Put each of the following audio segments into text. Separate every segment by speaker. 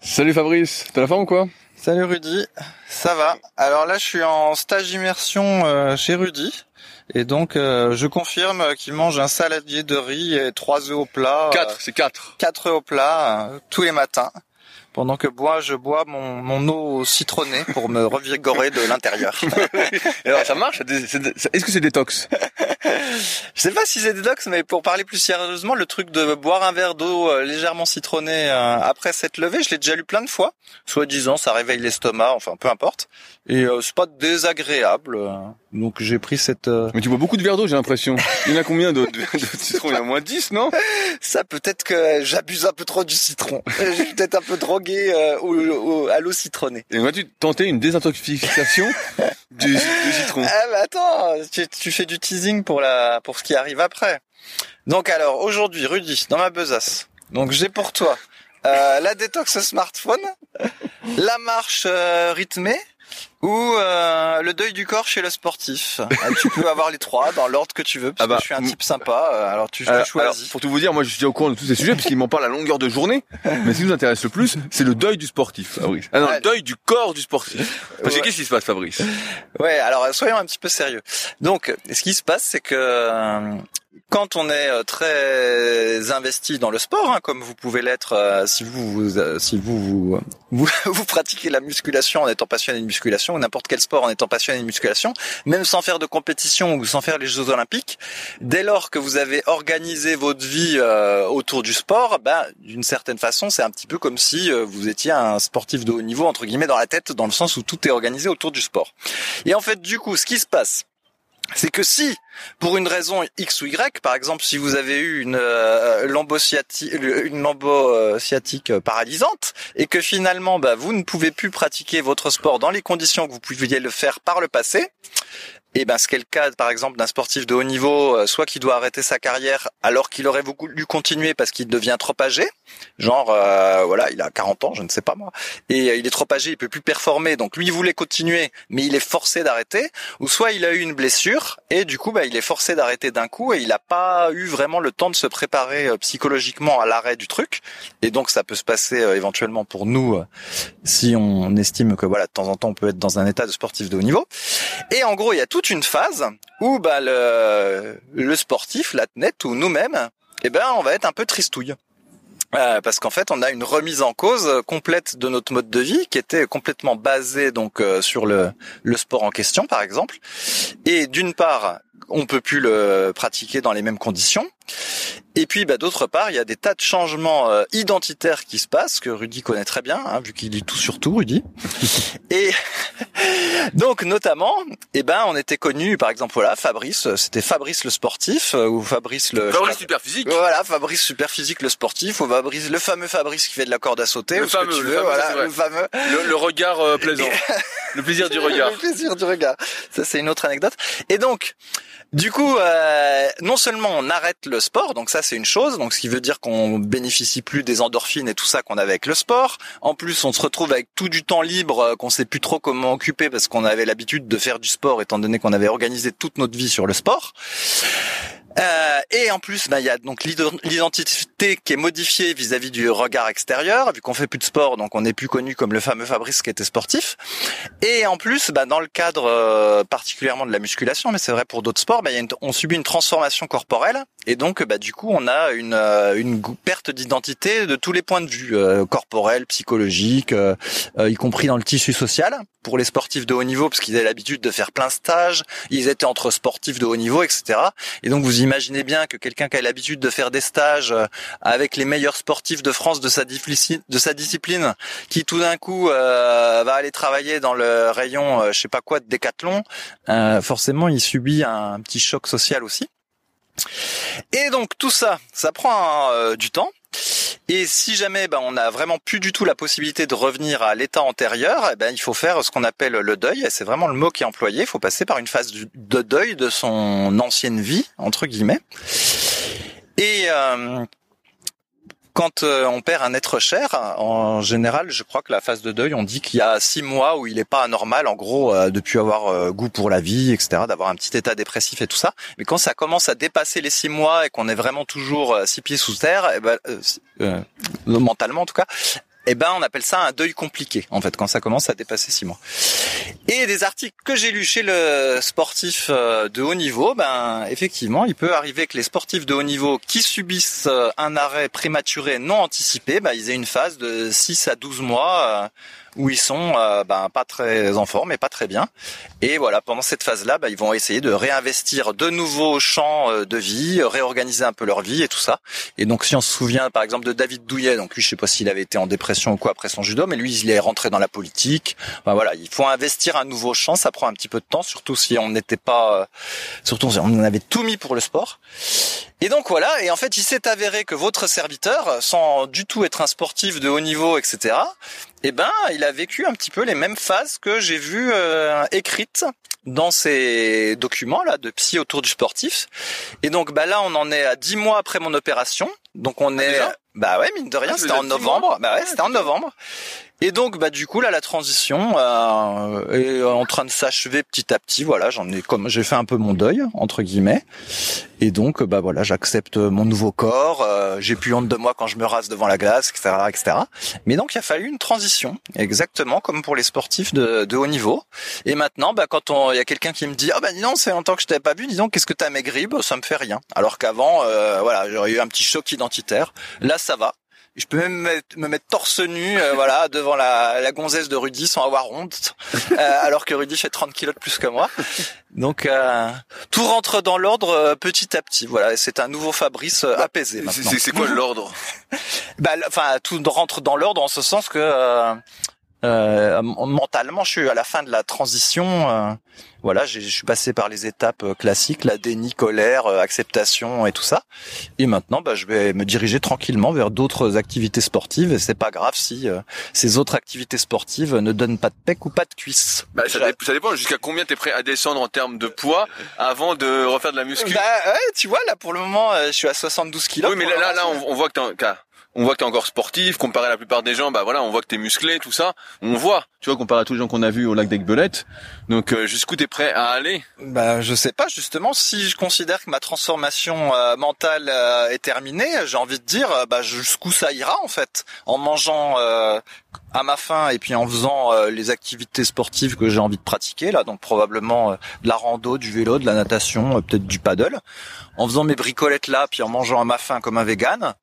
Speaker 1: Salut Fabrice, t'as la forme ou quoi
Speaker 2: Salut Rudy, ça va. Alors là, je suis en stage immersion euh, chez Rudy. Et donc, euh, je confirme qu'il mange un saladier de riz et trois œufs au plat.
Speaker 1: Quatre, c'est quatre.
Speaker 2: Quatre œufs au plat euh, tous les matins. Pendant que bois, je bois mon, mon eau citronnée pour me revigorer de l'intérieur.
Speaker 1: alors ça marche Est-ce que c'est détox
Speaker 2: Je sais pas si c'est détox, mais pour parler plus sérieusement, le truc de boire un verre d'eau euh, légèrement citronnée euh, après cette levée, je l'ai déjà lu plein de fois. Soit disant, ça réveille l'estomac, enfin peu importe. Et euh, c'est pas désagréable. Donc j'ai pris cette.
Speaker 1: Mais tu bois beaucoup de verres d'eau, j'ai l'impression. Il y en a combien de, de, citron Il y en a moins 10, non?
Speaker 2: Ça peut-être que j'abuse un peu trop du citron. J'ai peut-être un peu trop euh, à l'eau citronnée.
Speaker 1: Et vas-tu tenter une désintoxication du, citron?
Speaker 2: Ah bah attends, tu, fais du teasing pour la pour ce qui arrive après. Donc alors aujourd'hui, Rudy, dans ma besace. Donc j'ai pour toi euh, la détox smartphone, la marche euh, rythmée, ou euh, le deuil du corps chez le sportif. Ah, tu peux avoir les trois dans l'ordre que tu veux, parce ah bah, que je suis un type sympa. Euh, alors tu choisis.
Speaker 1: pour tout vous dire, moi je suis au courant de tous ces sujets puisqu'il m'en parle à longueur de journée. Mais ce qui nous intéresse le plus, c'est le deuil du sportif, Fabrice. Ah non, le deuil du corps du sportif. Parce que qu'est-ce qui se passe, Fabrice?
Speaker 2: Ouais, alors soyons un petit peu sérieux. Donc, ce qui se passe, c'est que euh, quand on est euh, très investi dans le sport, hein, comme vous pouvez l'être euh, si vous, euh, si vous vous, vous pratiquez la musculation en étant passionné de musculation ou n'importe quel sport en étant passionné de musculation, même sans faire de compétition ou sans faire les Jeux Olympiques, dès lors que vous avez organisé votre vie autour du sport, ben d'une certaine façon, c'est un petit peu comme si vous étiez un sportif de haut niveau entre guillemets dans la tête, dans le sens où tout est organisé autour du sport. Et en fait, du coup, ce qui se passe, c'est que si, pour une raison X ou Y, par exemple, si vous avez eu une euh, une sciatique euh, paralysante, et que finalement, bah, vous ne pouvez plus pratiquer votre sport dans les conditions que vous pouviez le faire par le passé, et ben ce qu'est le cas par exemple d'un sportif de haut niveau, euh, soit qui doit arrêter sa carrière alors qu'il aurait voulu continuer parce qu'il devient trop âgé, genre euh, voilà il a 40 ans, je ne sais pas moi, et euh, il est trop âgé, il peut plus performer, donc lui il voulait continuer, mais il est forcé d'arrêter, ou soit il a eu une blessure et du coup bah, il est forcé d'arrêter d'un coup et il n'a pas eu vraiment le temps de se préparer psychologiquement à l'arrêt du truc, et donc ça peut se passer éventuellement pour nous si on estime que voilà de temps en temps on peut être dans un état de sportif de haut niveau, et en gros il y a tout une phase où bah, le, le sportif, l'athlète ou nous-mêmes, eh ben, on va être un peu tristouille. Euh, parce qu'en fait, on a une remise en cause complète de notre mode de vie qui était complètement basé donc euh, sur le, le sport en question, par exemple. Et d'une part, on peut plus le pratiquer dans les mêmes conditions. Et puis, bah, d'autre part, il y a des tas de changements euh, identitaires qui se passent que Rudy connaît très bien, hein, vu qu'il dit tout sur tout, Rudy. et donc, notamment, eh ben, on était connu, par exemple, voilà, Fabrice, c'était Fabrice le sportif euh, ou Fabrice le
Speaker 1: Fabrice super physique.
Speaker 2: Voilà, Fabrice super physique le sportif ou Fabrice le fameux Fabrice qui fait de la corde à sauter. Le fameux, le, voilà, le fameux.
Speaker 1: Le, regard euh, plaisant, le plaisir du regard.
Speaker 2: le plaisir du regard. Ça, c'est une autre anecdote. Et donc, du coup, euh, non seulement on arrête le sport, donc ça c'est une chose, donc ce qui veut dire qu'on bénéficie plus des endorphines et tout ça qu'on avait avec le sport. En plus, on se retrouve avec tout du temps libre euh, qu'on sait plus trop comment occuper parce qu'on avait l'habitude de faire du sport étant donné qu'on avait organisé toute notre vie sur le sport. Euh, et en plus, bah, il y a donc l'identité qui est modifiée vis-à-vis du regard extérieur, vu qu'on fait plus de sport, donc on n'est plus connu comme le fameux Fabrice qui était sportif. Et en plus, bah, dans le cadre euh, particulièrement de la musculation, mais c'est vrai pour d'autres sports, bah, y a on subit une transformation corporelle, et donc bah, du coup, on a une, euh, une perte d'identité de tous les points de vue, euh, corporel, psychologique, y compris dans le tissu social pour les sportifs de haut niveau parce qu'ils avaient l'habitude de faire plein de stages, ils étaient entre sportifs de haut niveau, etc. Et donc vous imaginez bien que quelqu'un qui a l'habitude de faire des stages euh, avec les meilleurs sportifs de France de sa, discipline, qui tout d'un coup euh, va aller travailler dans le rayon, euh, je sais pas quoi, de décathlon, euh, forcément il subit un, petit choc social aussi. Et donc tout ça, ça prend du temps. Et si jamais ben, on n'a vraiment plus du tout la possibilité de revenir à l'état antérieur, eh ben, il faut faire ce qu'on appelle le deuil. C'est vraiment le mot qui est employé. Il faut passer par une phase de deuil de son ancienne vie, entre guillemets. Et euh, quand euh, on perd un être cher, en général, je crois que la phase de deuil, on dit qu'il y a six mois où il n'est pas anormal, en gros, euh, de plus avoir euh, goût pour la vie, etc., d'avoir un petit état dépressif et tout ça. Mais quand ça commence à dépasser les six mois et qu'on est vraiment toujours six pieds sous terre, eh ben, mentalement en tout cas, eh ben on appelle ça un deuil compliqué en fait quand ça commence à dépasser six mois. Et des articles que j'ai lus chez le sportif euh, de haut niveau, ben effectivement, il peut arriver que les sportifs de haut niveau qui subissent euh, un arrêt prématuré non anticipé, ben, ils aient une phase de 6 à 12 mois euh, où ils sont euh, ben, pas très en forme et pas très bien. Et voilà, pendant cette phase-là, ben, ils vont essayer de réinvestir de nouveaux champs euh, de vie, réorganiser un peu leur vie et tout ça. Et donc, si on se souvient, par exemple, de David Douillet, donc lui, je sais pas s'il avait été en dépression ou quoi après son judo, mais lui, il est rentré dans la politique. Ben, voilà, il faut investir un nouveau champ, ça prend un petit peu de temps, surtout si on n'était pas, euh, surtout si on avait tout mis pour le sport. Et donc voilà, et en fait, il s'est avéré que votre serviteur, sans du tout être un sportif de haut niveau, etc., eh ben, il a vécu un petit peu les mêmes phases que j'ai vues euh, écrites dans ces documents là de psy autour du sportif. Et donc bah là, on en est à dix mois après mon opération. Donc on ah, est, bah ouais, mine de rien, ah, c'était en novembre. Bah ouais, c'était en novembre. Et donc, bah du coup là, la transition euh, est en train de s'achever petit à petit. Voilà, j'en ai comme j'ai fait un peu mon deuil entre guillemets. Et donc, bah voilà, j'accepte mon nouveau corps. Euh, j'ai plus honte de moi quand je me rase devant la glace, etc., etc. Mais donc, il a fallu une transition, exactement comme pour les sportifs de, de haut niveau. Et maintenant, bah quand on, il y a quelqu'un qui me dit, ah oh, bah dis donc, c'est longtemps que je t'avais pas vu. Dis donc, qu'est-ce que t'as maigri? Bah, Ça me fait rien. Alors qu'avant, euh, voilà, j'aurais eu un petit choc identitaire. Là, ça va. Je peux même me mettre torse nu, euh, voilà, devant la, la, gonzesse de Rudy sans avoir honte, euh, alors que Rudy fait 30 kilos de plus que moi. Donc euh, tout rentre dans l'ordre petit à petit. Voilà, c'est un nouveau Fabrice apaisé.
Speaker 1: C'est quoi l'ordre?
Speaker 2: Bah, enfin, tout rentre dans l'ordre en ce sens que euh, mentalement, je suis à la fin de la transition. Euh, voilà, je suis passé par les étapes euh, classiques, la déni, colère, acceptation et tout ça. Et maintenant, bah, je vais me diriger tranquillement vers d'autres activités sportives. Et c'est pas grave si ces autres activités sportives ne donnent pas de pec ou pas de cuisse.
Speaker 1: Bah, ça, dépend jusqu'à combien tu es prêt à descendre en termes de poids avant de refaire de la muscu.
Speaker 2: Bah ouais, tu vois, là pour le moment, je suis à 72 kilos.
Speaker 1: Oui, mais là, là, on, voit que t'as on voit que t'es encore sportif, comparé à la plupart des gens, bah voilà, on voit que t'es musclé, tout ça. On voit, tu vois, comparé à tous les gens qu'on a vus au lac d'Aigbelette. Donc euh, jusqu'où t'es prêt à aller?
Speaker 2: Bah je sais pas, justement, si je considère que ma transformation euh, mentale euh, est terminée, j'ai envie de dire, bah jusqu'où ça ira en fait, en mangeant à ma faim et puis en faisant les activités sportives que j'ai envie de pratiquer là, donc probablement de la rando, du vélo, de la natation, peut-être du paddle, en faisant mes bricolettes là, puis en mangeant à ma faim comme un vegan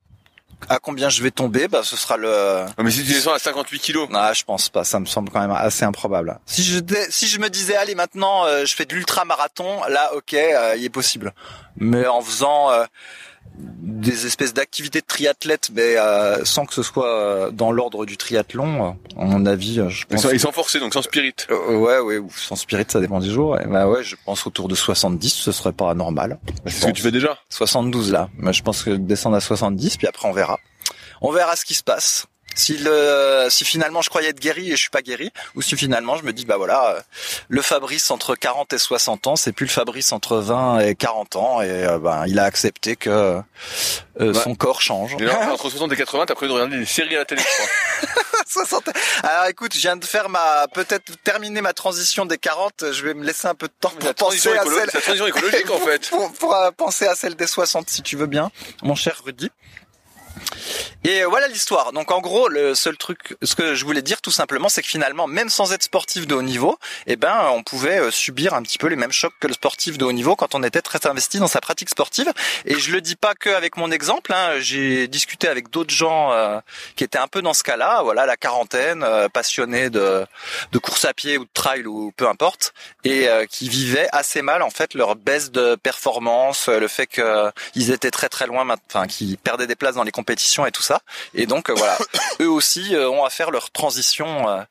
Speaker 2: à combien je vais tomber, bah ce sera le.
Speaker 1: Mais si tu descends à 58 kilos.
Speaker 2: Ah, je pense pas. Ça me semble quand même assez improbable. Si je si je me disais allez maintenant euh, je fais de l'ultra marathon, là ok, euh, il est possible. Mais en faisant euh, des espèces d'activités de triathlète, mais euh, sans que ce soit euh, dans l'ordre du triathlon, euh, à mon avis, je pense.
Speaker 1: Ils sont, forcés, donc sans spirit.
Speaker 2: ouais, ouais, ou sans spirit, ça dépend des jours. Et bah ouais, je pense autour de 70, ce serait pas normal.
Speaker 1: C'est ce que tu fais déjà?
Speaker 2: 72 là. Mais je pense que descendre à 70, puis après on verra. On verra ce qui se passe. Si le si finalement je croyais être guéri et je suis pas guéri ou si finalement je me dis bah voilà euh, le Fabrice entre 40 et 60 ans c'est plus le Fabrice entre 20 et 40 ans et euh, ben il a accepté que euh,
Speaker 1: Ouais.
Speaker 2: son corps change.
Speaker 1: Entre 60 et 80, t'as prévu de regarder des séries à la télé, je crois.
Speaker 2: 60. Alors écoute, je viens de faire ma peut-être terminer ma transition des 40, je vais me laisser un peu de temps
Speaker 1: la
Speaker 2: pour penser à celle
Speaker 1: la transition écologique, en fait.
Speaker 2: pour, pour, euh, penser à celle des 60 si tu veux bien, mon cher Rudy. Et voilà l'histoire. Donc en gros, le seul truc, ce que je voulais dire tout simplement, c'est que finalement, même sans être sportif de haut niveau, eh ben, on pouvait euh, subir un petit peu les mêmes chocs que le sportif de haut niveau quand on était très investi dans sa pratique sportive. Et je le dis pas que avec mon exemple. Hein, J'ai discuté avec d'autres gens euh, qui étaient un peu dans ce cas-là. Voilà, la quarantaine, euh, passionnés de, de course à pied ou de trail ou peu importe, et euh, qui vivaient assez mal en fait leur baisse de performance, le fait qu'ils étaient très très loin, enfin qu'ils perdaient des places dans les compétitions et tout ça. Et donc euh, voilà, eux aussi euh, ont à faire leur transition. euh,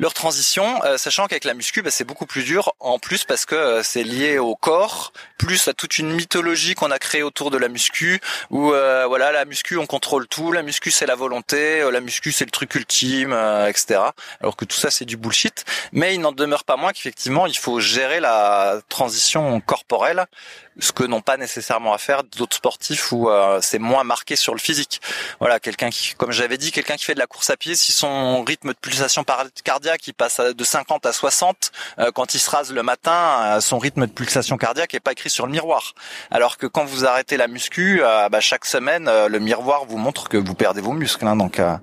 Speaker 2: leur transition, euh, sachant qu'avec la muscu, bah, c'est beaucoup plus dur en plus parce que euh, c'est lié au corps, plus à toute une mythologie qu'on a créée autour de la muscu, où euh, voilà la muscu on contrôle tout, la muscu c'est la volonté, euh, la muscu c'est le truc ultime, euh, etc. Alors que tout ça c'est du bullshit, mais il n'en demeure pas moins qu'effectivement il faut gérer la transition corporelle, ce que n'ont pas nécessairement à faire d'autres sportifs où euh, c'est moins marqué sur le physique. Voilà, quelqu'un qui, comme j'avais dit, quelqu'un qui fait de la course à pied, si son rythme de pulsation cardiaque il passe de 50 à 60, euh, quand il se rase le matin, euh, son rythme de pulsation cardiaque est pas écrit sur le miroir. Alors que quand vous arrêtez la muscu, euh, bah, chaque semaine, euh, le miroir vous montre que vous perdez vos muscles. hein, donc, euh,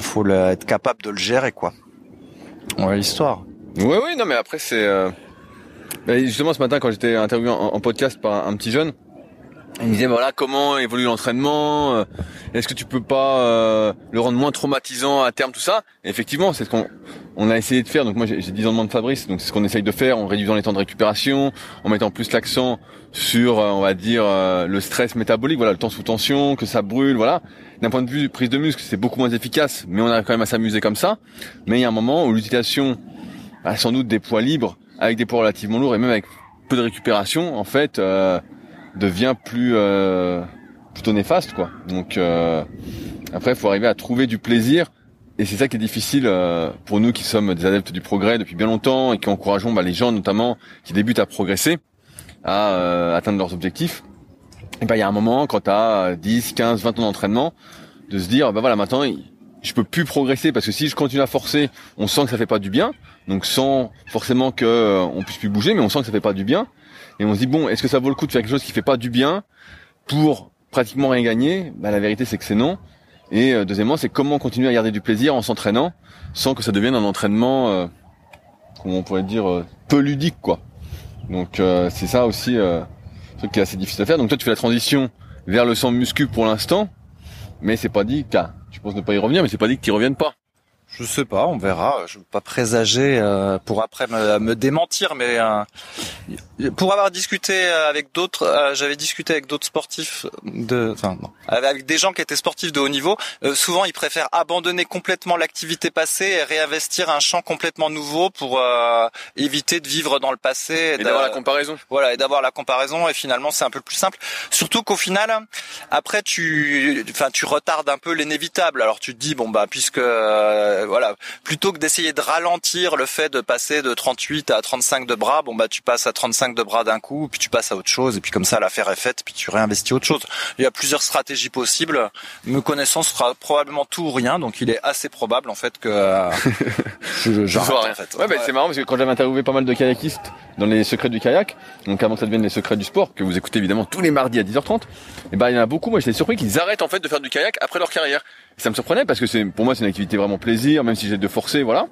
Speaker 2: faut le- être capable de le gérer, quoi. Ouais, l'histoire.
Speaker 1: Oui, oui, non, mais après, c'est... bah, Justement, ce matin, quand j'étais interviewé en, podcast par un, petit jeune, il me disait, voilà, comment évolue l'entraînement euh, Est-ce que tu peux pas euh, le rendre moins traumatisant à terme, tout ça? Et Effectivement, c'est ce qu'on on a essayé de faire. Donc moi, j'ai j'ai 10 ans de moins de Fabrice, donc c'est ce qu'on essaye de faire en réduisant les temps de récupération, en mettant plus l'accent sur, euh, on va dire, euh, le stress métabolique, voilà, le temps sous tension, que ça brûle, voilà. D'un point de vue prise de muscle, c'est beaucoup moins efficace, mais on arrive quand même à s'amuser comme ça. Mais il y a un moment où l'utilisation a sans doute des poids libres, avec des poids relativement lourds et même avec peu de récupération, en fait, euh, devient plus euh, plutôt néfaste, quoi. Donc euh, après, il faut arriver à trouver du plaisir. Et c'est ça qui est difficile euh, pour nous qui sommes des adeptes du progrès depuis bien longtemps et qui encourageons bah, les gens notamment qui débutent à progresser, à euh, atteindre leurs objectifs. Et ben il y a un moment quand tu as 10, 15, 20 ans d'entraînement de se dire bah voilà maintenant je peux plus progresser parce que si je continue à forcer, on sent que ça fait pas du bien. Donc sans forcément que euh, on puisse plus bouger, mais on sent que ça fait pas du bien. Et on se dit bon, est-ce que ça vaut le coup de faire quelque chose qui fait pas du bien pour pratiquement rien gagner? Bah la vérité c'est que c'est non. Et euh, deuxièmement, c'est comment continuer à garder du plaisir en s'entraînant sans que ça devienne un entraînement, euh, comment on pourrait dire, euh, peu ludique quoi. Donc euh, c'est ça aussi euh, truc qui est assez difficile à faire. Donc toi tu fais la transition vers le sang muscu pour l'instant, mais c'est pas dit qu'à tu penses ne pas y revenir, mais c'est pas dit que tu reviennes pas.
Speaker 2: Je sais pas, on verra. Je veux pas présager euh, pour après me, me démentir, mais euh, pour avoir discuté avec d'autres, euh, j'avais discuté avec d'autres sportifs de, enfin non, avec des gens qui étaient sportifs de haut niveau. euh, souvent, ils préfèrent abandonner complètement l'activité passée et réinvestir un champ complètement nouveau pour euh, éviter de vivre dans le passé
Speaker 1: Et d'avoir la comparaison.
Speaker 2: voilà et d'avoir la comparaison et finalement c'est un peu plus simple surtout qu'au final après tu enfin tu retardes un peu l'inévitable alors tu te dis bon bah puisque euh, voilà plutôt que d'essayer de ralentir le fait de passer de 38 à 35 de bras bon bah tu passes à 35 de bras d'un coup puis tu passes à autre chose et puis comme ça l'affaire est faite puis tu réinvestis autre chose il y a plusieurs stratégies possibles me connaissant ce sera probablement tout ou rien donc il est assez probable en fait que euh, je,
Speaker 1: Je vois rien.
Speaker 2: en fait
Speaker 1: Ouais, bah, c'est marrant parce que quand j'avais interviewé pas mal de kayakistes dans les secrets du kayak, donc avant que ça devienne les secrets du sport, que vous écoutez évidemment tous les mardis à 10h30, et ben il y en a beaucoup, moi j'étais surpris qu'ils arrêtent en fait de faire du kayak après leur carrière. Et ça me surprenait parce que c'est pour moi c'est une activité vraiment plaisir, même si j'ai de forcer, voilà.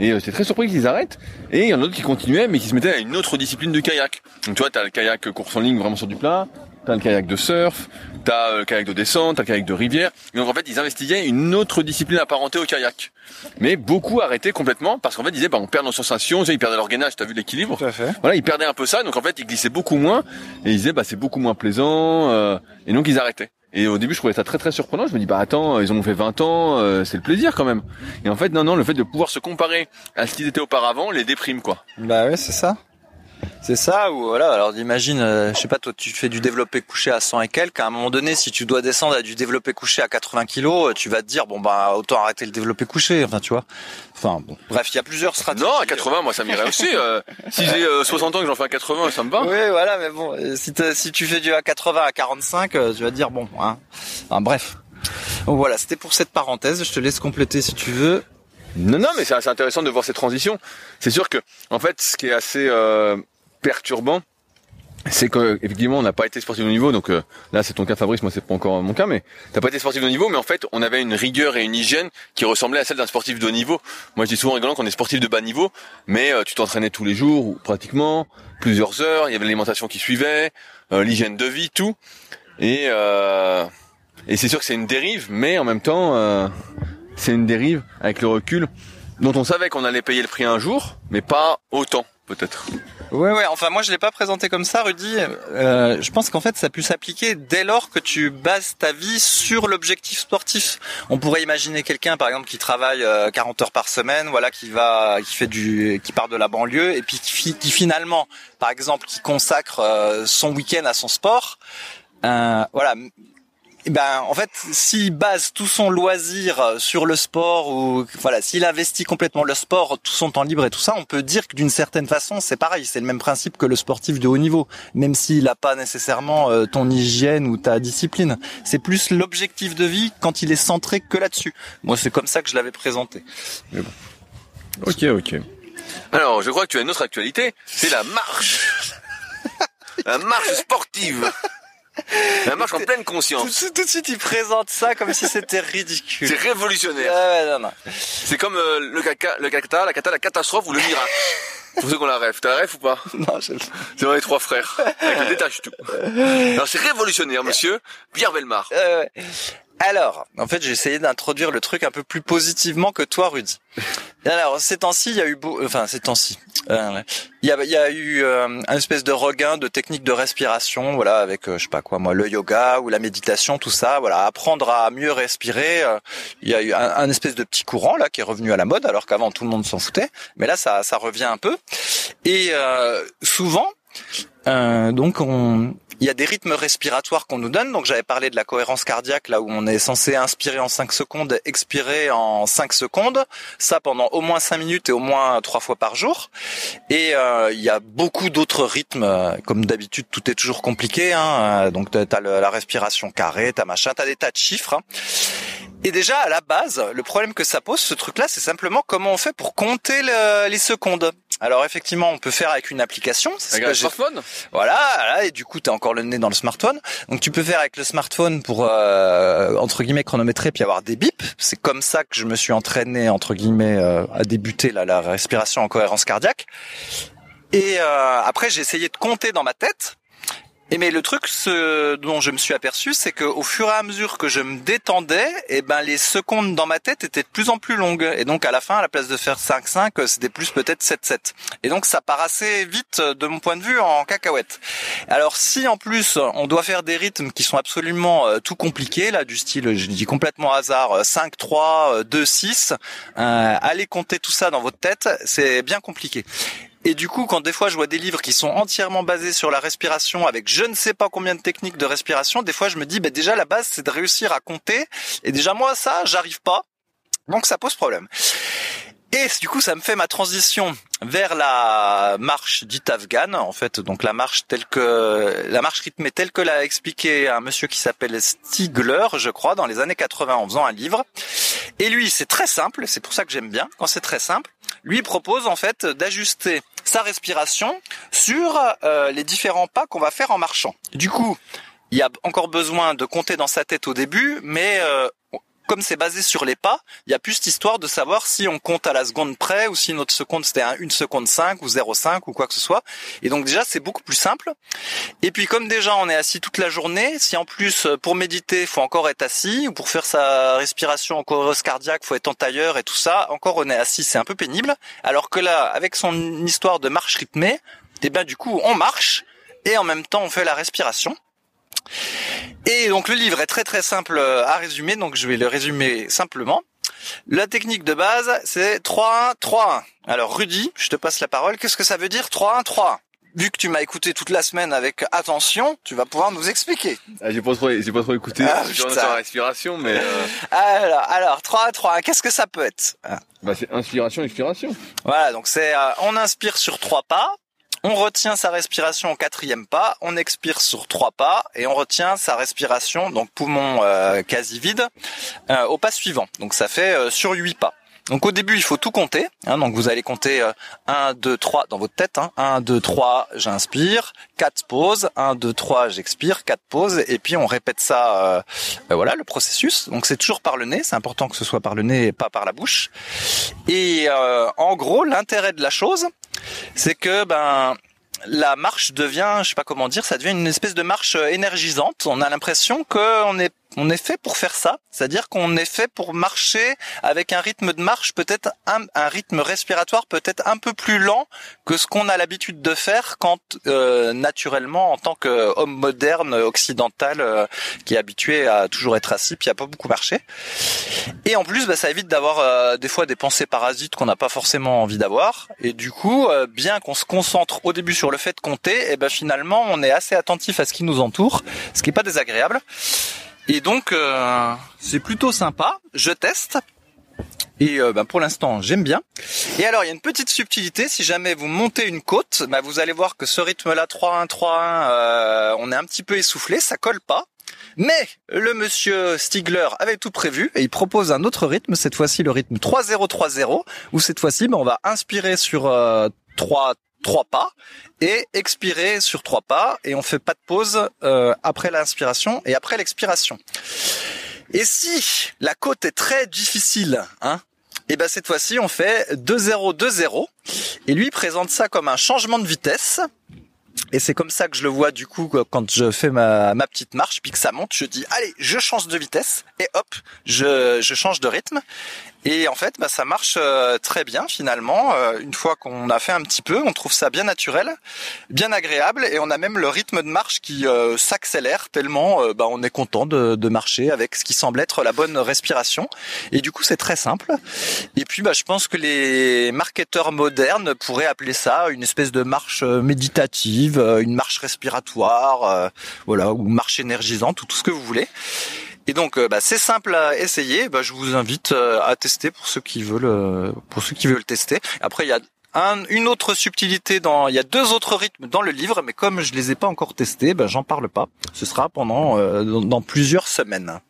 Speaker 1: Et euh, j'étais très surpris qu'ils arrêtent. Et il y en a d'autres qui continuaient, mais qui se mettaient à une autre discipline de kayak. Donc tu vois, t'as le kayak course en ligne vraiment sur du plat, t'as le kayak de surf, t'as euh, le kayak de descente, t'as le kayak de rivière. Et donc en fait, ils investigaient une autre discipline apparentée au kayak. Mais beaucoup arrêtaient complètement parce qu'en fait, ils disaient, bah, on perd nos sensations, ils perdaient leur gainage, t'as vu l'équilibre. Voilà, ils perdaient un peu ça, donc en fait, ils glissaient beaucoup moins, et ils disaient, bah, c'est beaucoup moins plaisant, euh, et donc ils arrêtaient. Et au début, je trouvais ça très très surprenant. Je me dis, bah attends, ils ont fait 20 ans, euh, c'est le plaisir quand même. Et en fait, non, non, le fait de pouvoir se comparer à ce qu'ils étaient auparavant les déprime, quoi.
Speaker 2: bah ouais c'est ça C'est ça ou voilà. Alors imagine, euh, je sais pas, toi tu fais du développé couché à 100 et quelques. À un moment donné, si tu dois descendre à du développé couché à 80 kilos, euh, tu vas te dire bon bah autant arrêter le développé couché. Enfin tu vois. Enfin bon. Bref, il y a plusieurs stratégies.
Speaker 1: Non, à 80, moi ça m'irait aussi. Euh, si j'ai euh, 60 ans que j'en fais à 80, ça me va.
Speaker 2: Oui, voilà, mais bon, si, tu fais du à 80 à 45, euh, tu vas te dire bon, hein. Enfin, bref. Donc voilà, c'était pour cette parenthèse. Je te laisse compléter si tu veux.
Speaker 1: Non, non, mais c'est assez intéressant de voir ces transitions. C'est sûr que, en fait, ce qui est assez euh, perturbant, c'est que effectivement, on n'a pas été sportif de niveau. Donc euh, là, c'est ton cas, Fabrice. Moi, c'est pas encore mon cas, mais t'as pas été sportif de niveau. Mais en fait, on avait une rigueur et une hygiène qui ressemblaient à celle d'un sportif de haut niveau. Moi, je dis souvent rigolant qu'on est sportif de bas niveau, mais euh, tu t'entraînais tous les jours ou pratiquement plusieurs heures. Il y avait l'alimentation qui suivait, euh, l'hygiène de vie, tout. Et euh, et c'est sûr que c'est une dérive, mais en même temps, euh, c'est une dérive avec le recul dont on savait qu'on allait payer le prix un jour, mais pas autant peut-être.
Speaker 2: Ouais, ouais. Enfin, moi, je l'ai pas présenté comme ça, Rudy. Euh, je pense qu'en fait, ça peut s'appliquer dès lors que tu bases ta vie sur l'objectif sportif. On pourrait imaginer quelqu'un, par exemple, qui travaille euh, 40 heures par semaine, voilà, qui va, qui fait du, qui part de la banlieue, et puis qui, qui finalement, par exemple, qui consacre euh, son week-end à son sport. Euh, voilà. Eh ben, en fait, s'il base tout son loisir euh, sur le sport ou voilà, s'il investit complètement le sport, tout son temps libre et tout ça, on peut dire que d'une certaine façon, c'est pareil, c'est le même principe que le sportif de haut niveau, même s'il n'a pas nécessairement euh, ton hygiène ou ta discipline. C'est plus l'objectif de vie quand il est centré que là-dessus. Moi, c'est comme ça que je l'avais présenté.
Speaker 3: Ok, ok.
Speaker 1: Alors, je crois que tu as une autre actualité, c'est la marche. la marche sportive. La marche en pleine conscience.
Speaker 2: tout- tout de suite, il présente ça comme si c'était ridicule.
Speaker 1: C'est révolutionnaire.
Speaker 2: ouais, non, non.
Speaker 1: C'est comme euh, le caca, le cata, la cata, la catastrophe ou le miracle. Pour ceux qu'on la rêve. T'as la rêve ou pas?
Speaker 2: Non, je-
Speaker 1: C'est dans les trois frères. Avec le détache tout. Alors c'est révolutionnaire, monsieur. Pierre Belmar.
Speaker 2: Euh. Alors, en fait, j'ai essayé d'introduire le truc un peu plus positivement que toi, Rudy. Alors, ces temps-ci, il y a eu, beau... enfin, ces temps-ci, euh, il y a, eu euh, un espèce de regain de techniques de respiration, voilà, avec, euh, je sais pas quoi, moi, le yoga ou la méditation, tout ça, voilà, apprendre à mieux respirer. il y a eu un, espèce de petit courant là qui est revenu à la mode, alors qu'avant tout le monde s'en foutait, mais là, ça, ça revient un peu. Et souvent, euh, donc on, il y a des rythmes respiratoires qu'on nous donne. Donc j'avais parlé de la cohérence cardiaque là où on est censé inspirer en 5 secondes, expirer en 5 secondes. Ça pendant au moins 5 minutes et au moins trois fois par jour. Et euh, il y a beaucoup d'autres rythmes. Comme d'habitude, tout est toujours compliqué. Hein. Donc t'as le- la respiration carrée, t'as machin, t'as des tas de chiffres. hein. Et déjà à la base, le problème que ça pose, ce truc-là, c'est simplement comment on fait pour compter le- les secondes. Alors effectivement, on peut faire avec une application. C'est ce
Speaker 1: Avec
Speaker 2: que
Speaker 1: un smartphone
Speaker 2: voilà, et du coup, t'as encore le nez dans le smartphone. Donc, tu peux faire avec le smartphone pour euh, entre guillemets chronométrer puis avoir des bips. C'est comme ça que je me suis entraîné entre guillemets euh, à débuter là, la respiration en cohérence cardiaque. Et euh, après, j'ai essayé de compter dans ma tête. Et mais le truc ce dont je me suis aperçu, c'est que au fur et à mesure que je me détendais, et ben les secondes dans ma tête étaient de plus en plus longues. Et donc à la fin, à la place de faire 5-5, c'était plus peut-être 7-7. Et donc ça part assez vite de mon point de vue en cacahuète. Alors si en plus on doit faire des rythmes qui sont absolument euh, tout compliqués, là du style, je dis complètement hasard, euh, 5-3, euh, 2-6, euh, allez compter tout ça dans votre tête, c'est bien compliqué. Et du coup, quand des fois je vois des livres qui sont entièrement basés sur la respiration avec je ne sais pas combien de techniques de respiration, des fois je me dis, bah, déjà la base c'est de réussir à compter. Et déjà moi ça, j'arrive pas. Donc ça pose problème. Et du coup, ça me fait ma transition vers la marche dite afghane, en fait, donc la marche telle que la marche rythmée telle que l'a expliqué un monsieur qui s'appelle Stigler, je crois, dans les années 80 en faisant un livre. Et lui, c'est très simple, c'est pour ça que j'aime bien quand c'est très simple. Lui propose en fait d'ajuster sa respiration sur euh, les différents pas qu'on va faire en marchant. Du coup, il y a encore besoin de compter dans sa tête au début, mais euh, comme c'est basé sur les pas, il y a plus cette histoire de savoir si on compte à la seconde près ou si notre seconde c'était un 1 seconde 5 ou 0,5 ou quoi que ce soit. Et donc déjà c'est beaucoup plus simple. Et puis comme déjà on est assis toute la journée, si en plus euh, pour méditer faut encore être assis ou pour faire sa respiration en cohérence cardiaque faut être en tailleur et tout ça, encore on est assis, c'est un peu pénible. Alors que là avec son histoire de marche rythmée, et ben du coup on marche et en même temps on fait la respiration. Et donc le livre est très très simple à résumer, donc je vais le résumer simplement. La technique de base, c'est 3-1-3-1. Alors Rudy, je te passe la parole. Qu'est-ce que ça veut dire 3-1-3-1 vu que tu m'as écouté toute la semaine avec attention, tu vas pouvoir nous expliquer.
Speaker 1: Ah, j'ai pas trop, j'ai pas trop écouté
Speaker 2: Ah,
Speaker 1: sur respiration, mais euh,
Speaker 2: Alors, alors 3 à 3, qu'est-ce que ça peut être? Ah.
Speaker 1: bah, c'est inspiration, expiration.
Speaker 2: Voilà, donc c'est euh, on inspire sur trois pas, on retient sa respiration au quatrième pas, on expire sur trois pas et on retient sa respiration, donc poumon euh, quasi vide, euh, au pas suivant. Donc ça fait euh, sur huit pas. Donc au début, il faut tout compter. hein, donc vous allez compter euh, 1, 2, 3 dans votre tête. Hein, 1, 2, 3, j'inspire. 4 pauses. 1, 2, 3, j'expire. 4 pauses. Et puis on répète ça. voilà le processus. Donc c'est toujours par le nez. C'est important que ce soit par le nez et pas par la bouche. Et en gros, l'intérêt de la chose, c'est que ben la marche devient, je sais pas comment dire, ça devient une espèce de marche énergisante. On a l'impression qu'on est on est fait pour faire ça, c'est-à-dire qu'on est fait pour marcher avec un rythme de marche peut-être un, rythme respiratoire peut-être un peu plus lent que ce qu'on a l'habitude de faire quand euh, naturellement en tant qu'homme moderne occidental euh, qui est habitué à toujours être assis puis à pas beaucoup marcher. Et en plus, bah, ça évite d'avoir euh, des fois des pensées parasites qu'on n'a pas forcément envie d'avoir. Et du coup, bien qu'on se concentre au début sur le fait de compter, et ben finalement, on est assez attentif à ce qui nous entoure, ce qui est pas désagréable. Et donc, euh, c'est plutôt sympa. Je teste. Et euh, ben, pour l'instant, j'aime bien. Et alors, il y a une petite subtilité. Si jamais vous montez une côte, bah, vous allez voir que ce rythme-là, 3-1, 3-1, euh, on est un petit peu essoufflé, ça colle pas. Mais le monsieur Stigler avait tout prévu et il propose un autre rythme, cette fois-ci le rythme 3-0-3-0, où cette fois-ci ben, on va inspirer sur euh, 3 trois pas et expirer sur trois pas et on fait pas de pause euh, après l'inspiration et après l'expiration. Et si la côte est très difficile, hein, et ben cette fois-ci on fait 2-0-2-0 et lui présente ça comme un changement de vitesse. Et c'est comme ça que je le vois du coup quand je fais ma, ma petite marche, puis que ça monte, je dis allez, je change de vitesse et hop, je, je change de rythme. Et en fait, bah, ça marche euh, très bien finalement. Euh, une fois qu'on a fait un petit peu, on trouve ça bien naturel, bien agréable, et on a même le rythme de marche qui euh, s'accélère tellement euh, bah, on est content de, de marcher avec ce qui semble être la bonne respiration. Et du coup, c'est très simple. Et puis, bah, je pense que les marketeurs modernes pourraient appeler ça une espèce de marche euh, méditative, euh, une marche respiratoire, voilà, ou marche énergisante, ou tout ce que vous voulez. Et donc, euh, bah, c'est simple à essayer. Bah, je vous invite euh, à tester pour ceux qui veulent, euh, pour ceux qui veulent tester. Après, il y a un, une autre subtilité dans, il y a deux autres rythmes dans le livre, mais comme je les ai pas encore testés, bah, j'en parle pas. Ce sera pendant, euh, dans, plusieurs semaines.